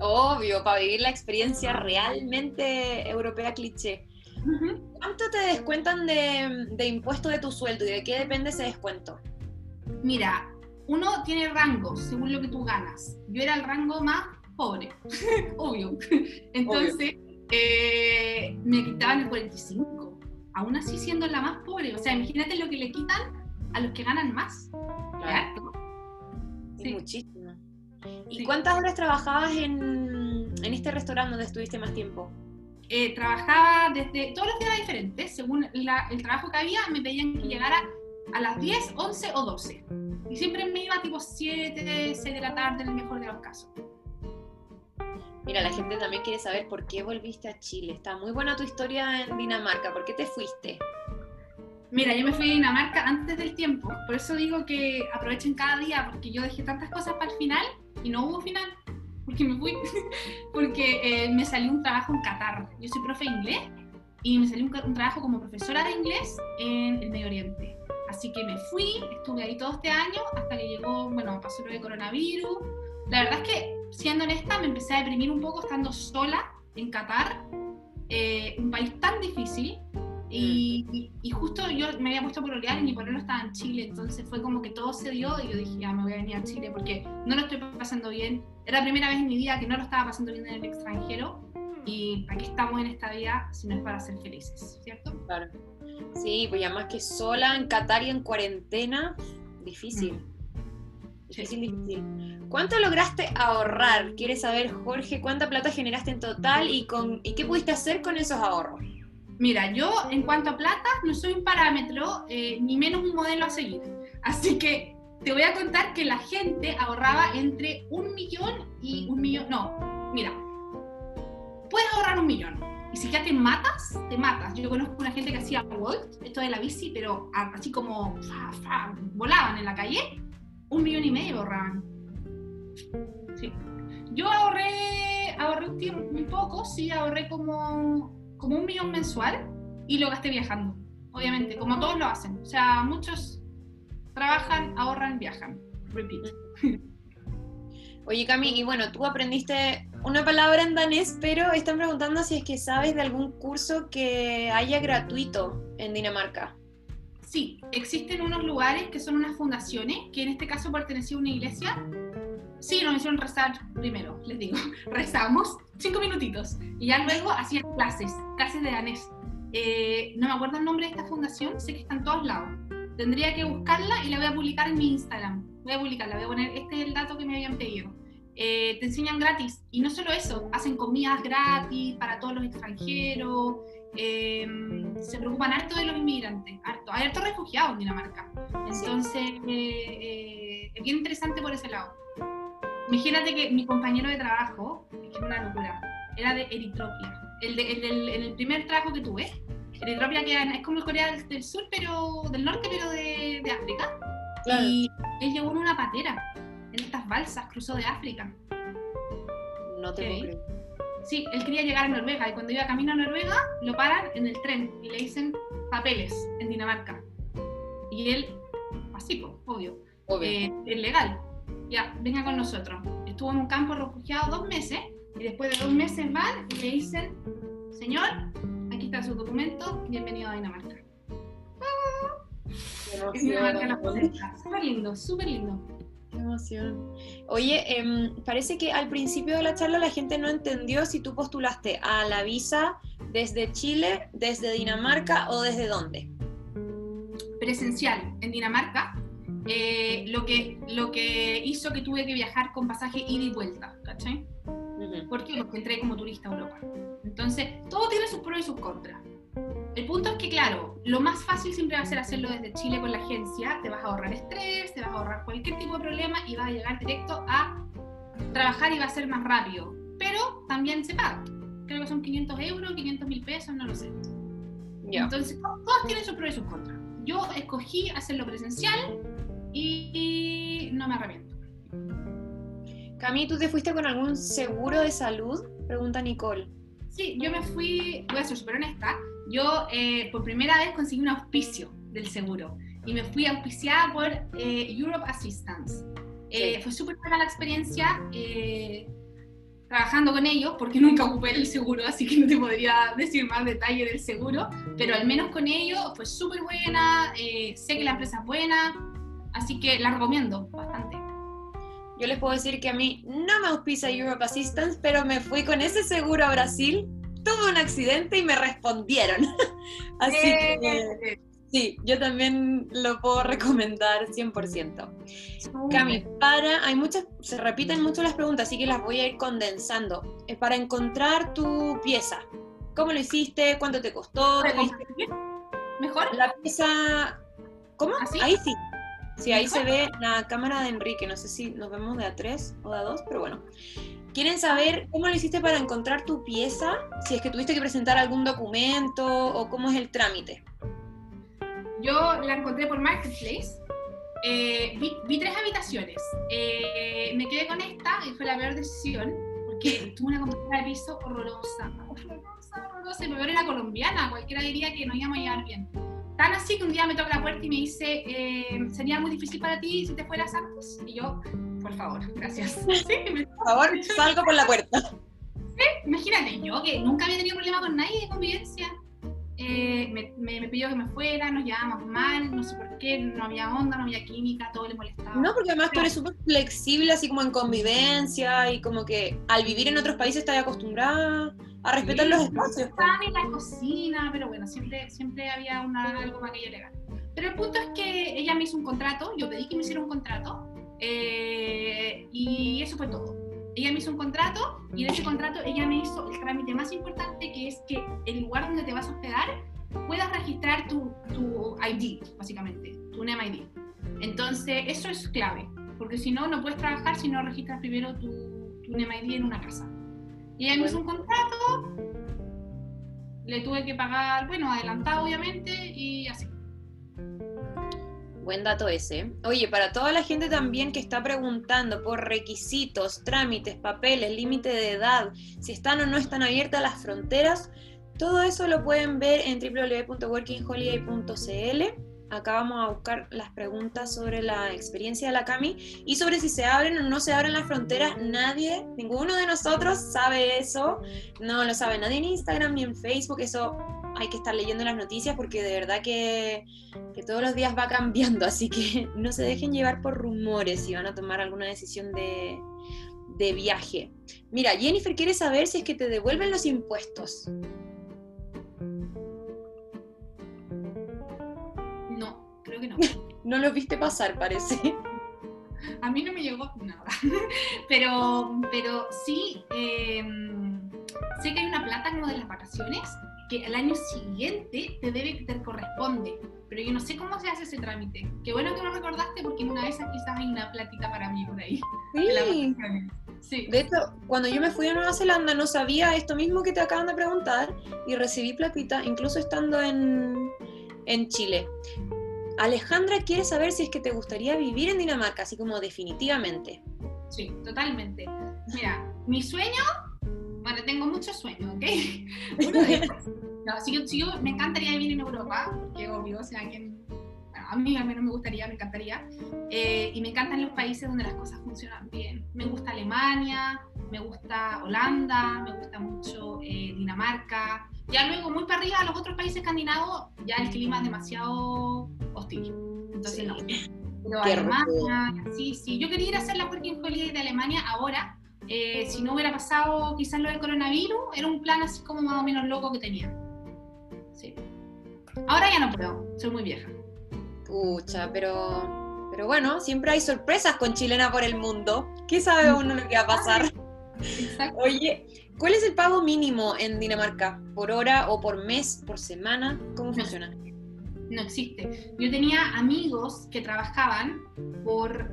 Obvio, para vivir la experiencia realmente europea cliché. ¿Cuánto te descuentan de, de impuesto de tu sueldo y de qué depende ese descuento? Mira, uno tiene rangos según lo que tú ganas. Yo era el rango más pobre, obvio. Entonces, Obvio eh, me quitaban el 45, aún así siendo la más pobre. O sea, imagínate lo que le quitan a los que ganan más. Claro. Sí. Muchísimo. ¿Y cuántas horas trabajabas en, en, este restaurante donde estuviste más tiempo? Eh, trabajaba desde, todos los días diferentes, según la, el trabajo que había, me pedían que llegara a las 10, 11 o 12. Y siempre me iba tipo 7, 6 de la tarde en el mejor de los casos. Mira, la gente también quiere saber por qué volviste a Chile. Está muy buena tu historia en Dinamarca. ¿Por qué te fuiste? Mira, yo me fui a Dinamarca antes del tiempo. Por eso digo que aprovechen cada día, porque yo dejé tantas cosas para el final y no hubo final. Porque me fui. porque eh, me salió un trabajo en Qatar. Yo soy profe de inglés y me salió un, un trabajo como profesora de inglés en el Medio Oriente. Así que me fui, estuve ahí todo este año hasta que llegó, bueno, pasó lo de coronavirus. La verdad es que, siendo honesta, me empecé a deprimir un poco estando sola en Qatar, eh, un país tan difícil. Y, y- y justo yo me había puesto por olear y mi pololo estaba en Chile, entonces fue como que todo se dio y yo dije, ya me voy a venir a Chile porque no lo estoy pasando bien. Era la primera vez en mi vida que no lo estaba pasando bien en el extranjero y para qué estamos en esta vida si no es para ser felices, ¿cierto? Claro. Sí, pues ya más que sola en Qatar y en cuarentena, difícil. Difícil, difícil. ¿Cuánto lograste ahorrar? Quiere saber, Jorge, cuánta plata generaste en total y, con, y qué pudiste hacer con esos ahorros. Mira, yo en cuanto a plata no soy un parámetro eh, ni menos un modelo a seguir. Así que te voy a contar que la gente ahorraba entre un millón y un millón. No, mira, puedes ahorrar un millón. Y si ya te matas, te matas. Yo conozco una gente que hacía Volt, esto de la bici, pero así como fa, fa, volaban en la calle, un millón y medio ahorraban. Sí. Yo ahorré, ahorré un, tiempo, un poco, sí, ahorré como, como un millón mensual y lo gasté viajando, obviamente, como todos lo hacen. O sea, muchos trabajan, ahorran, viajan. Repeat. Oye, Cami, y bueno, tú aprendiste una palabra en danés, pero están preguntando si es que sabes de algún curso que haya gratuito en Dinamarca. Sí, existen unos lugares que son unas fundaciones, que en este caso pertenecía a una iglesia. Sí, nos hicieron rezar primero, les digo. Rezamos cinco minutitos y ya luego hacían clases, clases de danés. Eh, no me acuerdo el nombre de esta fundación, sé que está en todos lados. Tendría que buscarla y la voy a publicar en mi Instagram. Voy a publicarla, voy a poner, este es el dato que me habían pedido. Eh, te enseñan gratis y no solo eso, hacen comidas gratis para todos los extranjeros, eh, se preocupan harto de los inmigrantes, harto. Hay harto refugiados en Dinamarca. Entonces, eh, eh, es bien interesante por ese lado. Imagínate que mi compañero de trabajo, es que era una locura, era de Eritropia. El, de- el en el primer trabajo que tuve, Eritropia en- es como el Corea del, Sur, pero del norte, pero de, de África. Y él llegó en una patera, en estas balsas, cruzó de África. No te puedo creer. Sí, él quería llegar a Noruega y cuando iba camino a Noruega lo paran en el tren y le dicen papeles en Dinamarca. Y él, así, obvio, Obvio. eh, es legal. Ya, venga con nosotros. Estuvo en un campo de refugiados dos meses y después de dos meses van y le dicen, señor, aquí está su documento, bienvenido a Dinamarca. En Dinamarca la. Súper lindo, súper lindo. Qué emoción. Oye, em, parece que al principio de la charla la gente no entendió si tú postulaste a la visa desde Chile, desde Dinamarca o desde dónde. presencial en Dinamarca, eh, lo, que, lo que hizo que tuve que viajar con pasaje ida y vuelta, ¿cachai? Ujú. ¿Por qué? Porque entré como turista a Europa. Entonces, todo tiene sus pros y sus contras. El punto es que, claro, lo más fácil siempre va a ser hacerlo desde Chile con la agencia. Te vas a ahorrar estrés, te vas a ahorrar cualquier tipo de problema y vas a llegar directo a trabajar y va a ser más rápido. Pero también se paga. Creo que son 500 euros, 500 mil pesos, no lo sé. Ya. Entonces, to- todos tienen sus pros y sus contras. Yo escogí hacerlo presencial y, y no me arrepiento. Cami, ¿tú te fuiste con algún seguro de salud? Pregunta Nicole. Sí, yo me fui, voy a ser súper honesta, yo eh, por primera vez conseguí un auspicio del seguro y me fui auspiciada por eh, Europe Assistance. Eh, Sí. Fue súper buena la experiencia eh, trabajando con ellos porque nunca ocupé el seguro, así que no te podría decir más detalle del seguro, pero al menos con ellos fue súper buena, sé que la empresa es buena, así que la recomiendo bastante. Yo les puedo decir que a mí no me auspicia Europe Assistance, pero me fui con ese seguro a Brasil, tuve un accidente y me respondieron. Así Eh, que sí, yo también lo puedo recomendar 100%. Cami, para, hay muchas, se repiten mucho las preguntas, así que las voy a ir condensando. Es para encontrar tu pieza. ¿Cómo lo hiciste? ¿Cuánto te costó? ¿Puede ¿Tuviste compartir? ¿Mejor? La pieza... ¿Cómo? ¿Así? Ahí sí. Sí, ahí se ve la cámara de Enrique. No sé si nos vemos de a tres o de a dos, pero bueno. ¿Quieren saber cómo lo hiciste para encontrar tu pieza? Si es que tuviste que presentar algún documento o cómo es el trámite. Yo la encontré por Marketplace. Eh, vi, tres habitaciones. Eh, me quedé con esta y fue la peor decisión porque tuve una compañera de piso horrorosa. Horrorosa, horrorosa. Y me era colombiana. Cualquiera diría que no íbamos a llevar bien. Tan así que un día me toca la puerta y me dice, eh, ¿sería muy difícil para ti si te fueras antes? Y yo, por favor, gracias. por favor, salgo por la puerta. Sí, imagínate, yo que nunca había tenido problema con nadie de convivencia. Eh, me, me, pidió que me fuera, nos llevábamos mal, no sé por qué, no había onda, no había química, todo le molestaba. No, porque además tú eres súper flexible, así como en convivencia y como que al vivir en otros países estás acostumbrada a respetar los espacios. Estaban en la cocina, pero bueno, siempre, siempre había una, algo más que yo legal. Pero el punto es que ella me hizo un contrato, yo pedí que me hiciera un contrato, eh, y eso fue todo. Ella me hizo un contrato y en ese contrato ella me hizo el trámite más importante que es que el lugar donde te vas a hospedar puedas registrar tu, tu ID, básicamente, tu name ID. Entonces, eso es clave, porque si no, no puedes trabajar si no registras primero tu, tu name ID en una casa. Y ella me hizo un contrato, le tuve que pagar, bueno, adelantado obviamente, y así. Buen dato ese. Oye, para toda la gente también que está preguntando por requisitos, trámites, papeles, límite de edad, si están o no están abiertas las fronteras, todo eso lo pueden ver en www.workingholiday.cl. Acá vamos a buscar las preguntas sobre la experiencia de la Cami y sobre si se abren o no se abren las fronteras. Nadie, ninguno de nosotros sabe eso. No lo sabe nadie en Instagram ni en Facebook. Eso hay que estar leyendo las noticias porque de verdad que, todos los días va cambiando, así que no se dejen llevar por rumores si van a tomar alguna decisión de, de viaje. Mira, Jennifer quiere saber si es que te devuelven los impuestos. No, no lo viste pasar, parece. A mí no me llegó nada. pero, pero sí, em, sé que hay una plata como de las vacaciones que al año siguiente te debe, te corresponde. Pero yo no sé cómo se hace ese trámite. Qué bueno que lo recordaste porque en una de esas quizás hay una platita para mí por ahí. Sí. sí. De hecho, cuando yo me fui a Nueva Zelanda no sabía esto mismo que te acaban de preguntar y recibí platita incluso estando en, en Chile. Alejandra quiere saber si es que te gustaría vivir en Dinamarca, así como definitivamente. Sí, totalmente. Mira, mi sueño bueno, tengo muchos sueños, ¿ok? Uno de no, si yo, me encantaría vivir en Europa, porque obvio, o sea, quien, a mí al menos me gustaría, me encantaría. Eh, y me encantan los países donde las cosas funcionan bien. Me gusta Alemania, me gusta Holanda, me gusta mucho eh, Dinamarca. Ya luego, muy para arriba, los otros países escandinavos, ya el clima es demasiado hostil. Entonces, no. Pero Alemania, sí, sí. Yo quería ir a hacer la Working Holiday de Alemania ahora, eh, si no hubiera pasado quizás lo del coronavirus, era un plan así como más o menos loco que tenía. Sí. Ahora ya no puedo, soy muy vieja. Pucha, pero, pero bueno, siempre hay sorpresas con Chilena por el mundo. ¿Qué sabe uno lo que va a pasar? Exacto. Oye, ¿cuál es el pago mínimo en Dinamarca? ¿Por hora o por mes, por semana? ¿Cómo funciona? No existe. Yo tenía amigos que trabajaban por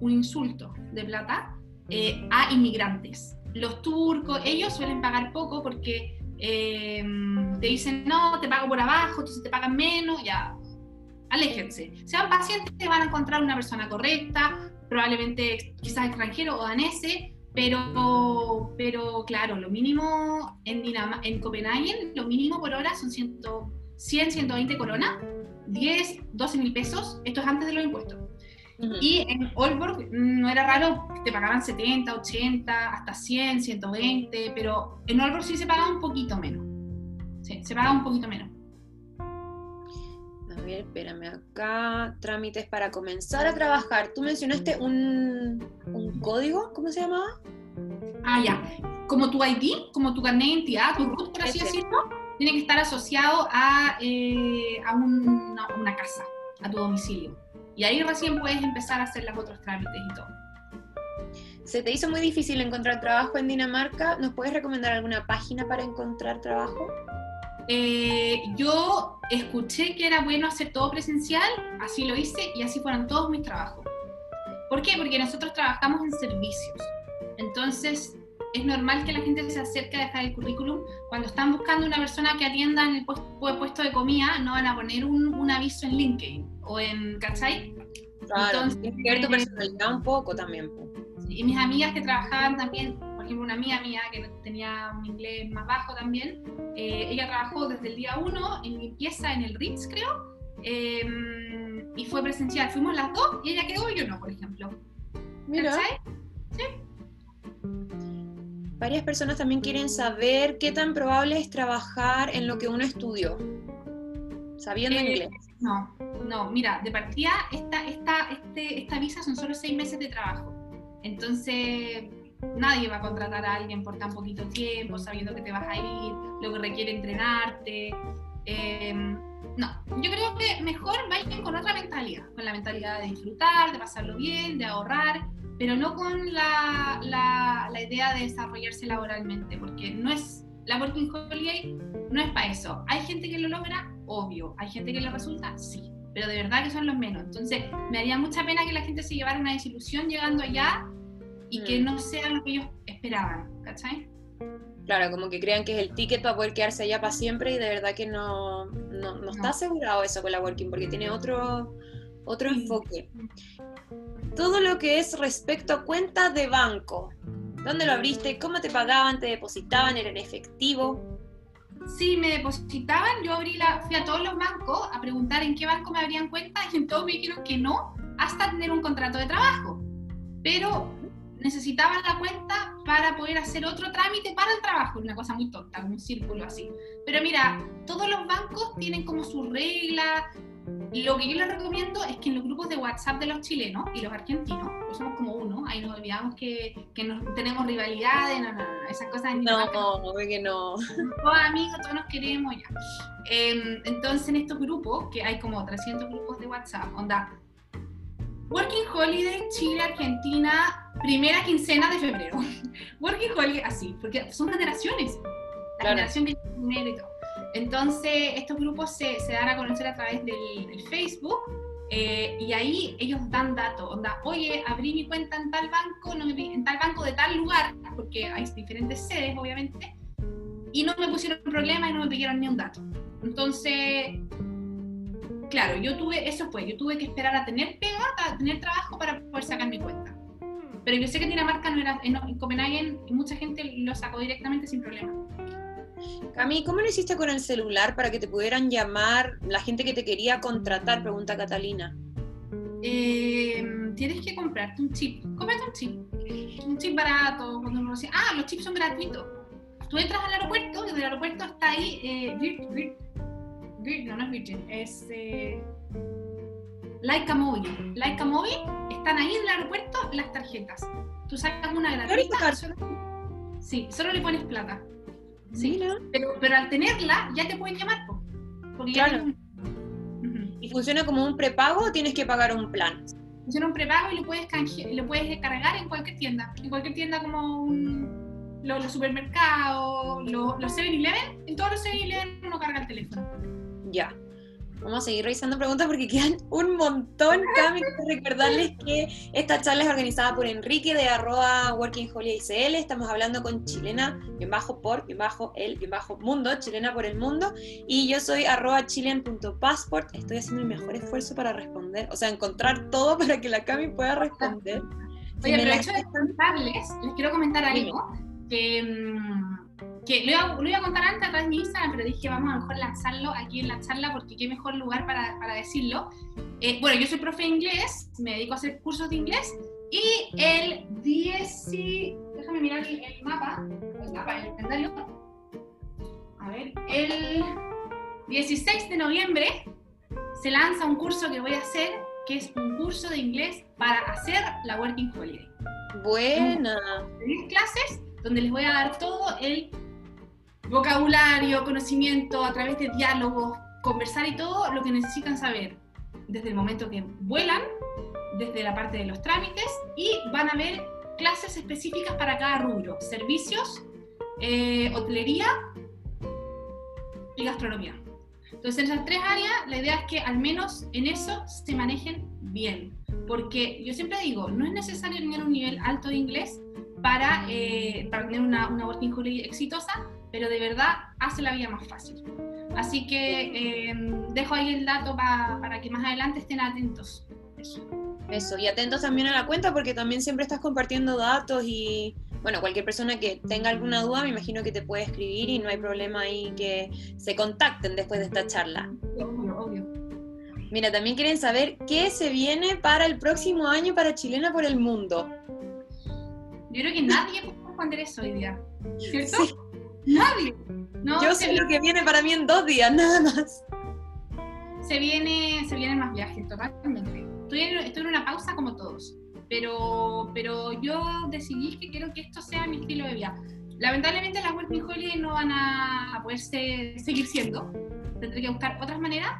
un insulto de plata eh, a inmigrantes. Los turcos, ellos suelen pagar poco porque eh, te dicen, no, te pago por abajo, entonces te pagan menos, ya, aléjense. Sean pacientes, van a encontrar una persona correcta, probablemente quizás extranjero o danese, pero, pero claro, lo mínimo en, Dinam en Copenhague, lo mínimo por hora son 100, 100 120 coronas, 10, 12 mil pesos, esto es antes de los impuestos. Y en Olborg no era raro, te pagaban 70, 80, hasta 100, 120, pero en Olborg sí se pagaba un poquito menos. Sí, se pagaba un poquito menos. A ver, espérame acá. Trámites para comenzar a trabajar. Tú mencionaste un, un código, ¿cómo se llamaba? Ah, ya. Como tu ID, como tu carnet de identidad, tu RUT, por así decirlo, tiene que estar asociado a, eh, a una casa, a tu domicilio. Y ahí recién puedes empezar a hacer los otros trámites y todo. ¿Se te hizo muy difícil encontrar trabajo en Dinamarca? ¿Nos puedes recomendar alguna página para encontrar trabajo? Eh, yo escuché que era bueno hacer todo presencial, así lo hice y así fueron todos mis trabajos. ¿Por qué? Porque nosotros trabajamos en servicios. Entonces, es normal que la gente se acerque a dejar el currículum. Cuando están buscando una persona que atienda en el puesto, de comida, no van a poner un, aviso en LinkedIn o en ¿cachai? Claro, Entonces, ver tu personalidad un poco también. Y mis amigas que trabajaban también, ejemplo, una amiga mía que tenía un inglés más bajo también, eh, ella trabajó desde el día uno en limpieza en el Ritz, creo, em, y fue presencial. Fuimos las dos y ella quedó y yo no, por ejemplo. Mira. Varias personas también quieren saber qué tan probable es trabajar en lo que uno estudió, sabiendo eh, inglés. No, no, mira, de partida esta, esta, este, esta visa son solo seis meses de trabajo. Entonces, nadie va a contratar a alguien por tan poquito tiempo, sabiendo que te vas a ir, lo que requiere entrenarte. Em, no, yo creo que mejor vayan con otra mentalidad, con la mentalidad de disfrutar, de pasarlo bien, de ahorrar pero no con la, la, la, idea de desarrollarse laboralmente, porque no es, la Working Holiday no es para eso. Hay gente que lo logra, obvio, hay gente que le resulta, sí, pero de verdad que son los menos. Entonces, me haría mucha pena que la gente se llevara una desilusión llegando allá y que mm. no sea lo que ellos esperaban, ¿cachai? Claro, como que crean que es el ticket para poder quedarse allá para siempre y de verdad que no, no, no está asegurado eso con la Working, porque tiene otro, otro enfoque todo lo que es respecto a cuentas de banco. ¿Dónde lo abriste? ¿Cómo te pagaban? ¿Te depositaban? ¿Era en efectivo? Sí, me depositaban. Yo abrí la, fui a todos los bancos a preguntar en qué banco me abrían cuenta y en todos me dijeron que no, hasta tener un contrato de trabajo. Pero necesitaban la cuenta para poder hacer otro trámite para el trabajo, una cosa muy tonta, un círculo así. Pero mira, todos los bancos tienen como su regla, lo que yo les recomiendo es que en los grupos de WhatsApp de los chilenos y los argentinos, pues somos como uno, ahí nos olvidamos que, que nos, tenemos rivalidades, no, no, no, esas cosas. No, no, que no. Todos amigos, todos nos queremos ya. Em, entonces en estos grupos, que hay como 300 grupos de WhatsApp, onda, Working Holiday, Chile, Argentina, primera quincena de febrero. Working Holiday, así, porque son generaciones. La generación de y todo. Entonces, estos grupos se, se dan a conocer a través del, Facebook eh, y ahí ellos dan datos, onda, oye, abrí mi cuenta en tal banco, no en tal banco de tal lugar, porque hay diferentes sedes, obviamente, y no me pusieron problema y no me pidieron ni un dato. Entonces, claro, yo tuve, eso fue, yo tuve que esperar a tener pega, a tener trabajo para poder sacar mi cuenta. Pero yo sé que en Dinamarca no era, en Copenhagen mucha gente lo sacó directamente sin problema. Cami, ¿cómo lo hiciste con el celular para que te pudieran llamar la gente que te quería contratar? Pregunta Catalina. Em, tienes que comprarte un chip. Cómprate un chip. Un chip barato. Cuando uno dice, ah, los chips son gratuitos. Tú entras al aeropuerto y del aeropuerto está ahí eh, no, no es Virgin, es eh, Laika Móvil. Laika Móvil, están ahí en el aeropuerto las tarjetas. Tú sacas una gratuita. sí, solo le pones plata. Sí, pero, pero, al tenerla ya te pueden llamar. claro. ¿Y funciona como un prepago o tienes que pagar un plan? Funciona un prepago y lo puedes, lo puedes descargar en cualquier tienda. En cualquier tienda como un, los, supermercados, los, los 7-Eleven. En todos los 7-Eleven uno carga el teléfono. Ya. Vamos a seguir revisando preguntas porque quedan un montón. Cami, recordarles que esta charla es organizada por Enrique de arroba Working ICL. Estamos hablando con chilena, bien bajo por, bien bajo el, bien bajo mundo, chilena por el mundo. Y yo soy arroba chilean.passport. Estoy haciendo el mejor esfuerzo para responder, o sea, encontrar todo para que la Cami pueda responder. Oye, aprovecho de contarles, les quiero comentar algo, que... Mm, que lo iba, lo iba, a contar antes a través de mi Instagram, pero dije, vamos a lo mejor lanzarlo aquí en la charla porque qué mejor lugar para, para decirlo. Eh, bueno, yo soy profe de inglés, me dedico a hacer cursos de inglés y el 10... Déjame mirar el, mapa, el mapa, el calendario. A ver, el 16 de noviembre se lanza un curso que voy a hacer, que es un curso de inglés para hacer la Working Holiday. Buena. 10 clases donde les voy a dar todo el vocabulario, conocimiento, a través de diálogos, conversar y todo lo que necesitan saber desde el momento que vuelan, desde la parte de los trámites y van a ver clases específicas para cada rubro, servicios, eh, hotelería, y gastronomía. Entonces, en esas tres áreas, la idea es que al menos en eso se manejen bien. Porque yo siempre digo, no es necesario tener un nivel alto de inglés para, eh, para tener una, una working holiday exitosa, pero de verdad hace la vida más fácil. Así que eh, dejo ahí el dato para que más adelante estén atentos. Eso. Eso, y atentos también a la cuenta porque también siempre estás compartiendo datos y, bueno, cualquier persona que tenga alguna duda me imagino que te puede escribir y no hay problema ahí que se contacten después de esta charla. Obvio, obvio. Mira, también quieren saber qué se viene para el próximo año para Chilena por el Mundo. Yo creo que nadie puede responder eso hoy día, ¿cierto? Nadie. Yo sé lo que viene para mí en dos días, nada más. Se, viene, se vienen más viajes, totalmente estoy en, una pausa como todos, pero, pero yo decidí que quiero que esto sea mi estilo de vida. Lamentablemente las Working Holiday no van a, poder seguir siendo, tendré que buscar otras maneras,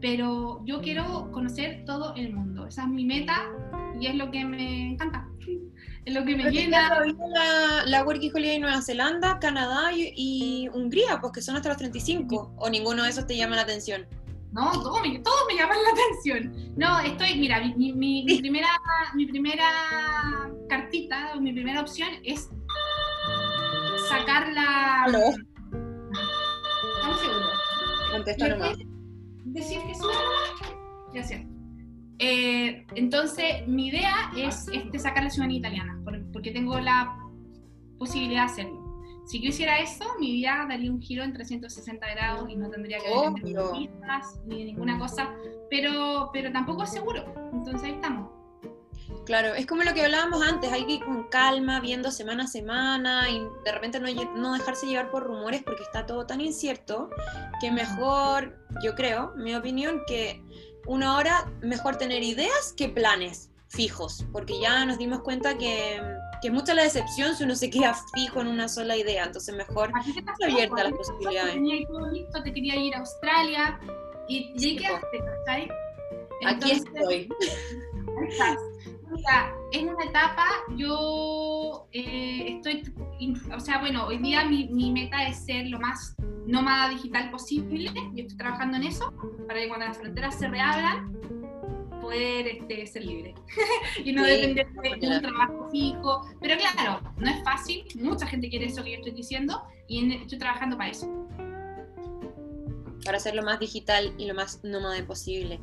pero yo quiero conocer todo el mundo, esa es mi meta y es lo que me encanta. Es lo que me llena. La, la Working Holiday Nueva Zelanda, Canadá y, y Hungría, pues que son hasta los 35, o ninguno de esos te llama la atención. No, todos me, me llaman la atención. No, estoy, mira, mi, mi, primera, mi primera cartita, mi primera opción es sacar la... ¿Aló? Estamos seguros. Contesta nomás. Decir que suena Gracias. Eh, entonces, mi idea es este, sacar la ciudadanía italiana, porque tengo la posibilidad de hacerlo. Si yo hiciera eso, mi vida daría un giro en 360 grados y no tendría que ver entrevistas ni ninguna cosa, pero, pero tampoco es seguro. Entonces ahí estamos. Claro, es como lo que hablábamos antes, hay que ir con calma, viendo semana a semana y de repente no, no dejarse llevar por rumores porque está todo tan incierto que mejor, yo creo, mi opinión, que una hora mejor tener ideas que planes fijos, porque ya nos dimos cuenta que que es mucha la decepción si uno se queda fijo en una sola idea, entonces mejor estar abierta a las posibilidades. Tenía todo listo, te quería ir a Australia y, y quedaste, ¿sabes? Aquí estoy. Mira, en una etapa yo eh, estoy, o sea, bueno, hoy día mi, mi, meta es ser lo más nómada digital posible y estoy trabajando en eso para que cuando las fronteras se reabran poder este, ser libre y no depender de un trabajo fijo. Pero claro, no es fácil, mucha gente quiere eso que yo estoy diciendo y estoy trabajando para eso. Para ser lo más digital y lo más nómade posible.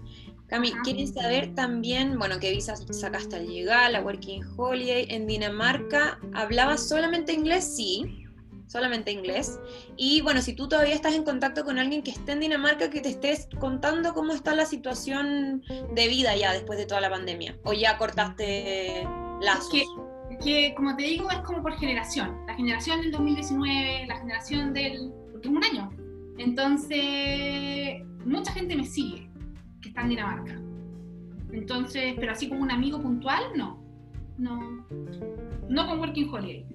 Cami, ¿quieren saber también, bueno, qué visas sacaste al llegar, la Working Holiday en Dinamarca? ¿Hablabas solamente inglés? Sí solamente inglés. Y bueno, si tú todavía estás en contacto con alguien que esté en Dinamarca, que te estés contando cómo está la situación de vida ya después de toda la pandemia, o ya cortaste lazos. Que, que como te digo, es como por generación. La generación del 2019, la generación del... porque es un año. Entonces, mucha gente me sigue que está en Dinamarca. Entonces, pero así como un amigo puntual, no. No, no con Working Holiday.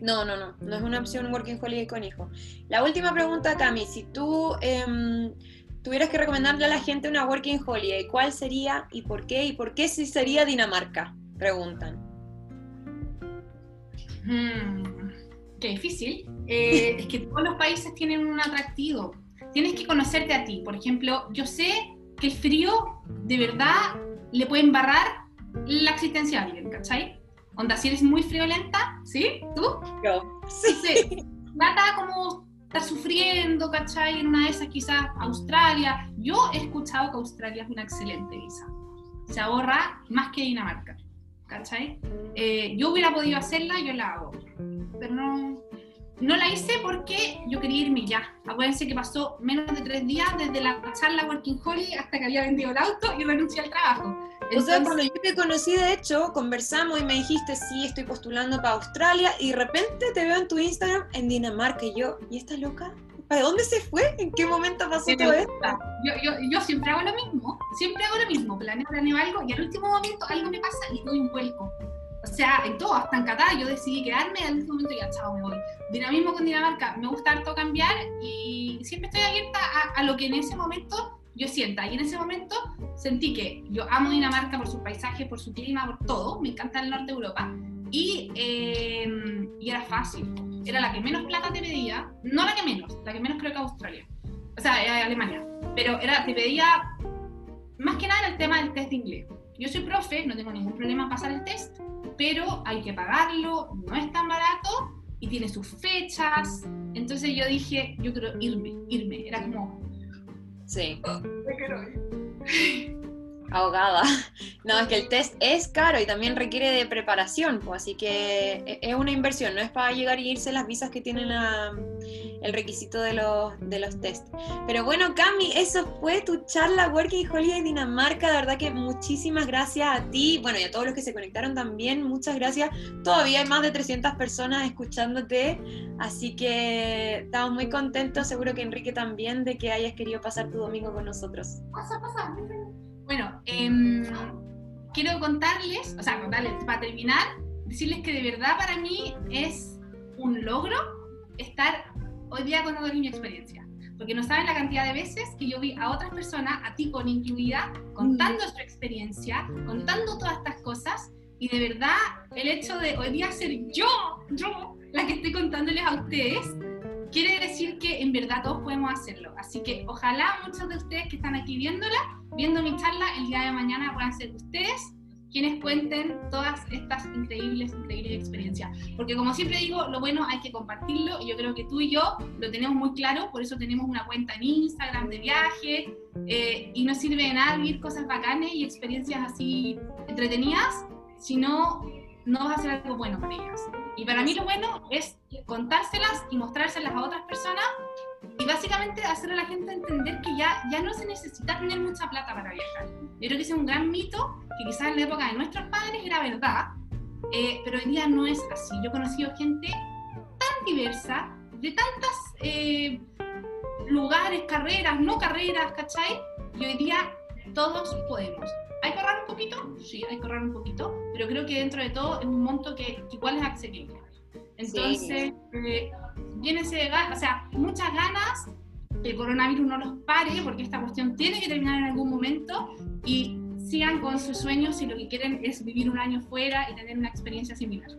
No, no, no, no es una opción Working Holiday con hijo. La última pregunta, Cami, si tú em, tuvieras que recomendarle a la gente una Working Holiday, ¿cuál sería y por qué? ¿Y por qué si sería Dinamarca? Preguntan. Hmm, qué difícil. Eh, es que todos los países tienen un atractivo. Tienes que conocerte a ti. Por ejemplo, yo sé que el frío de verdad le puede embarrar la existencia a alguien, ¿cachai? Onda, si eres muy friolenta, ¿sí? ¿Tú? Yo. Sí. sí. Nada como estar sufriendo, ¿cachai? En una de esas quizás Australia. Yo he escuchado que Australia es una excelente visa. Se ahorra más que Dinamarca, ¿cachai? Eh, yo hubiera podido hacerla, yo la hago. Pero no, no la hice porque yo quería irme ya. Acuérdense que pasó menos de tres días desde la charla Working Holiday hasta que había vendido el auto y renuncié al trabajo. O sea, cuando yo te conocí, de hecho, conversamos y me dijiste, sí, estoy postulando para Australia, y de repente te veo en tu Instagram en Dinamarca, y yo, ¿y esta loca? ¿Para dónde se fue? ¿En qué momento pasó todo esto? Yo, yo, yo, siempre hago lo mismo, siempre hago lo mismo, planeo, planeo algo, y al último momento algo me pasa y doy un vuelco. O sea, en todo, hasta en Qatar, yo decidí quedarme al último momento ya, chao, me voy. Dinamismo con Dinamarca, me gusta harto cambiar y siempre estoy abierta a, a lo que en ese momento yo sienta. Y en ese momento sentí que yo amo Dinamarca por su paisaje, por su clima, por todo. Me encanta el norte de Europa. Y, em, y era fácil. Era la que menos plata te pedía. No la que menos, la que menos creo que Australia. o sea, eh, Alemania, pero era, te pedía, más que nada el tema del test de inglés. Yo soy profe, no tengo ningún problema en pasar el test, pero hay que pagarlo, no es tan barato y tiene sus fechas. Entonces yo dije, yo quiero irme, irme. Era como... Sí. Me quiero ir. ahogada. No, es que el test es caro y también requiere de preparación, pues, así que e-, es una inversión, no es para llegar y irse las visas que tienen el requisito de los, de los test. Pero bueno, Cami, eso fue tu charla Working Holiday Dinamarca, de verdad que muchísimas gracias a ti, bueno, y a todos los que se conectaron también, muchas gracias. Todavía hay más de 300 personas escuchándote, así que estamos muy contentos, seguro que Enrique también, de que hayas querido pasar tu domingo con nosotros. Pasa, pasa. Bueno, em, quiero contarles, o sea, contarles, para terminar, decirles que de verdad para mí es un logro estar hoy día contando mi experiencia. Porque no saben la cantidad de veces que yo vi a otras personas, a ti con incluida, contando su experiencia, contando todas estas cosas. Y de verdad, el hecho de hoy día ser yo, yo, la que estoy contándoles a ustedes, quiere decir que en verdad todos podemos hacerlo. Así que ojalá muchos de ustedes que están aquí viéndola viendo mi charla el día de mañana puedan ser ustedes quienes cuenten todas estas increíbles, increíbles experiencias. Porque como siempre digo, lo bueno hay que compartirlo y yo creo que tú y yo lo tenemos muy claro, por eso tenemos una cuenta en Instagram de viaje eh, y no sirve de nada vivir cosas bacanes y experiencias así entretenidas si no, no vas a hacer algo bueno con ellas. Y para mí lo bueno es contárselas y mostrárselas a otras personas y básicamente hacer a la gente entender que ya, ya no se necesita tener mucha plata para viajar. Yo creo que ese es un gran mito que quizás en la época de nuestros padres era verdad, eh, pero hoy día no es así. Yo he conocido gente tan diversa, de tantos eh, lugares, carreras, no carreras, ¿cachai? Y hoy día todos podemos. ¿Hay que ahorrar un poquito? Sí, hay que ahorrar un poquito, pero creo que dentro de todo es un monto que, igual es accesible. Entonces, eh, llénense o sea, muchas ganas, que el coronavirus no los pare, porque esta cuestión tiene que terminar en algún momento, y sigan con sus sueños si lo que quieren es vivir un año fuera y tener una experiencia similar.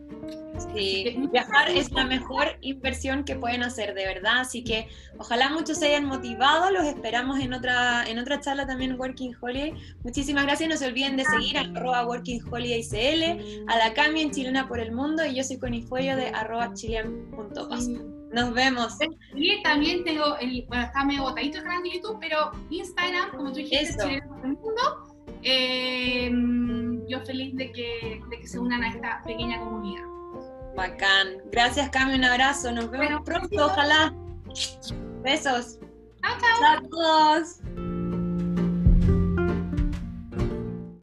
Sí, viajar es la mejor inversión que pueden hacer, de verdad. Así que ojalá muchos se hayan motivado. Los esperamos en otra, en otra charla también Working Holiday. Muchísimas gracias. No se olviden de seguir a arroba Working Holiday CL, a la Cami en Chilena por el Mundo y yo soy Conifuello de arroba chilean.pas. Nos vemos. Y también tengo, el, bueno, está medio botadito el canal de YouTube, pero Instagram, como tú dijiste, Chilena por el Mundo. Eh, yo feliz de que, de que se unan a esta pequeña comunidad. Bacán. Gracias, Cami, un abrazo. Nos vemos pronto, ojalá. Besos. Chao, chao. Chao a todos.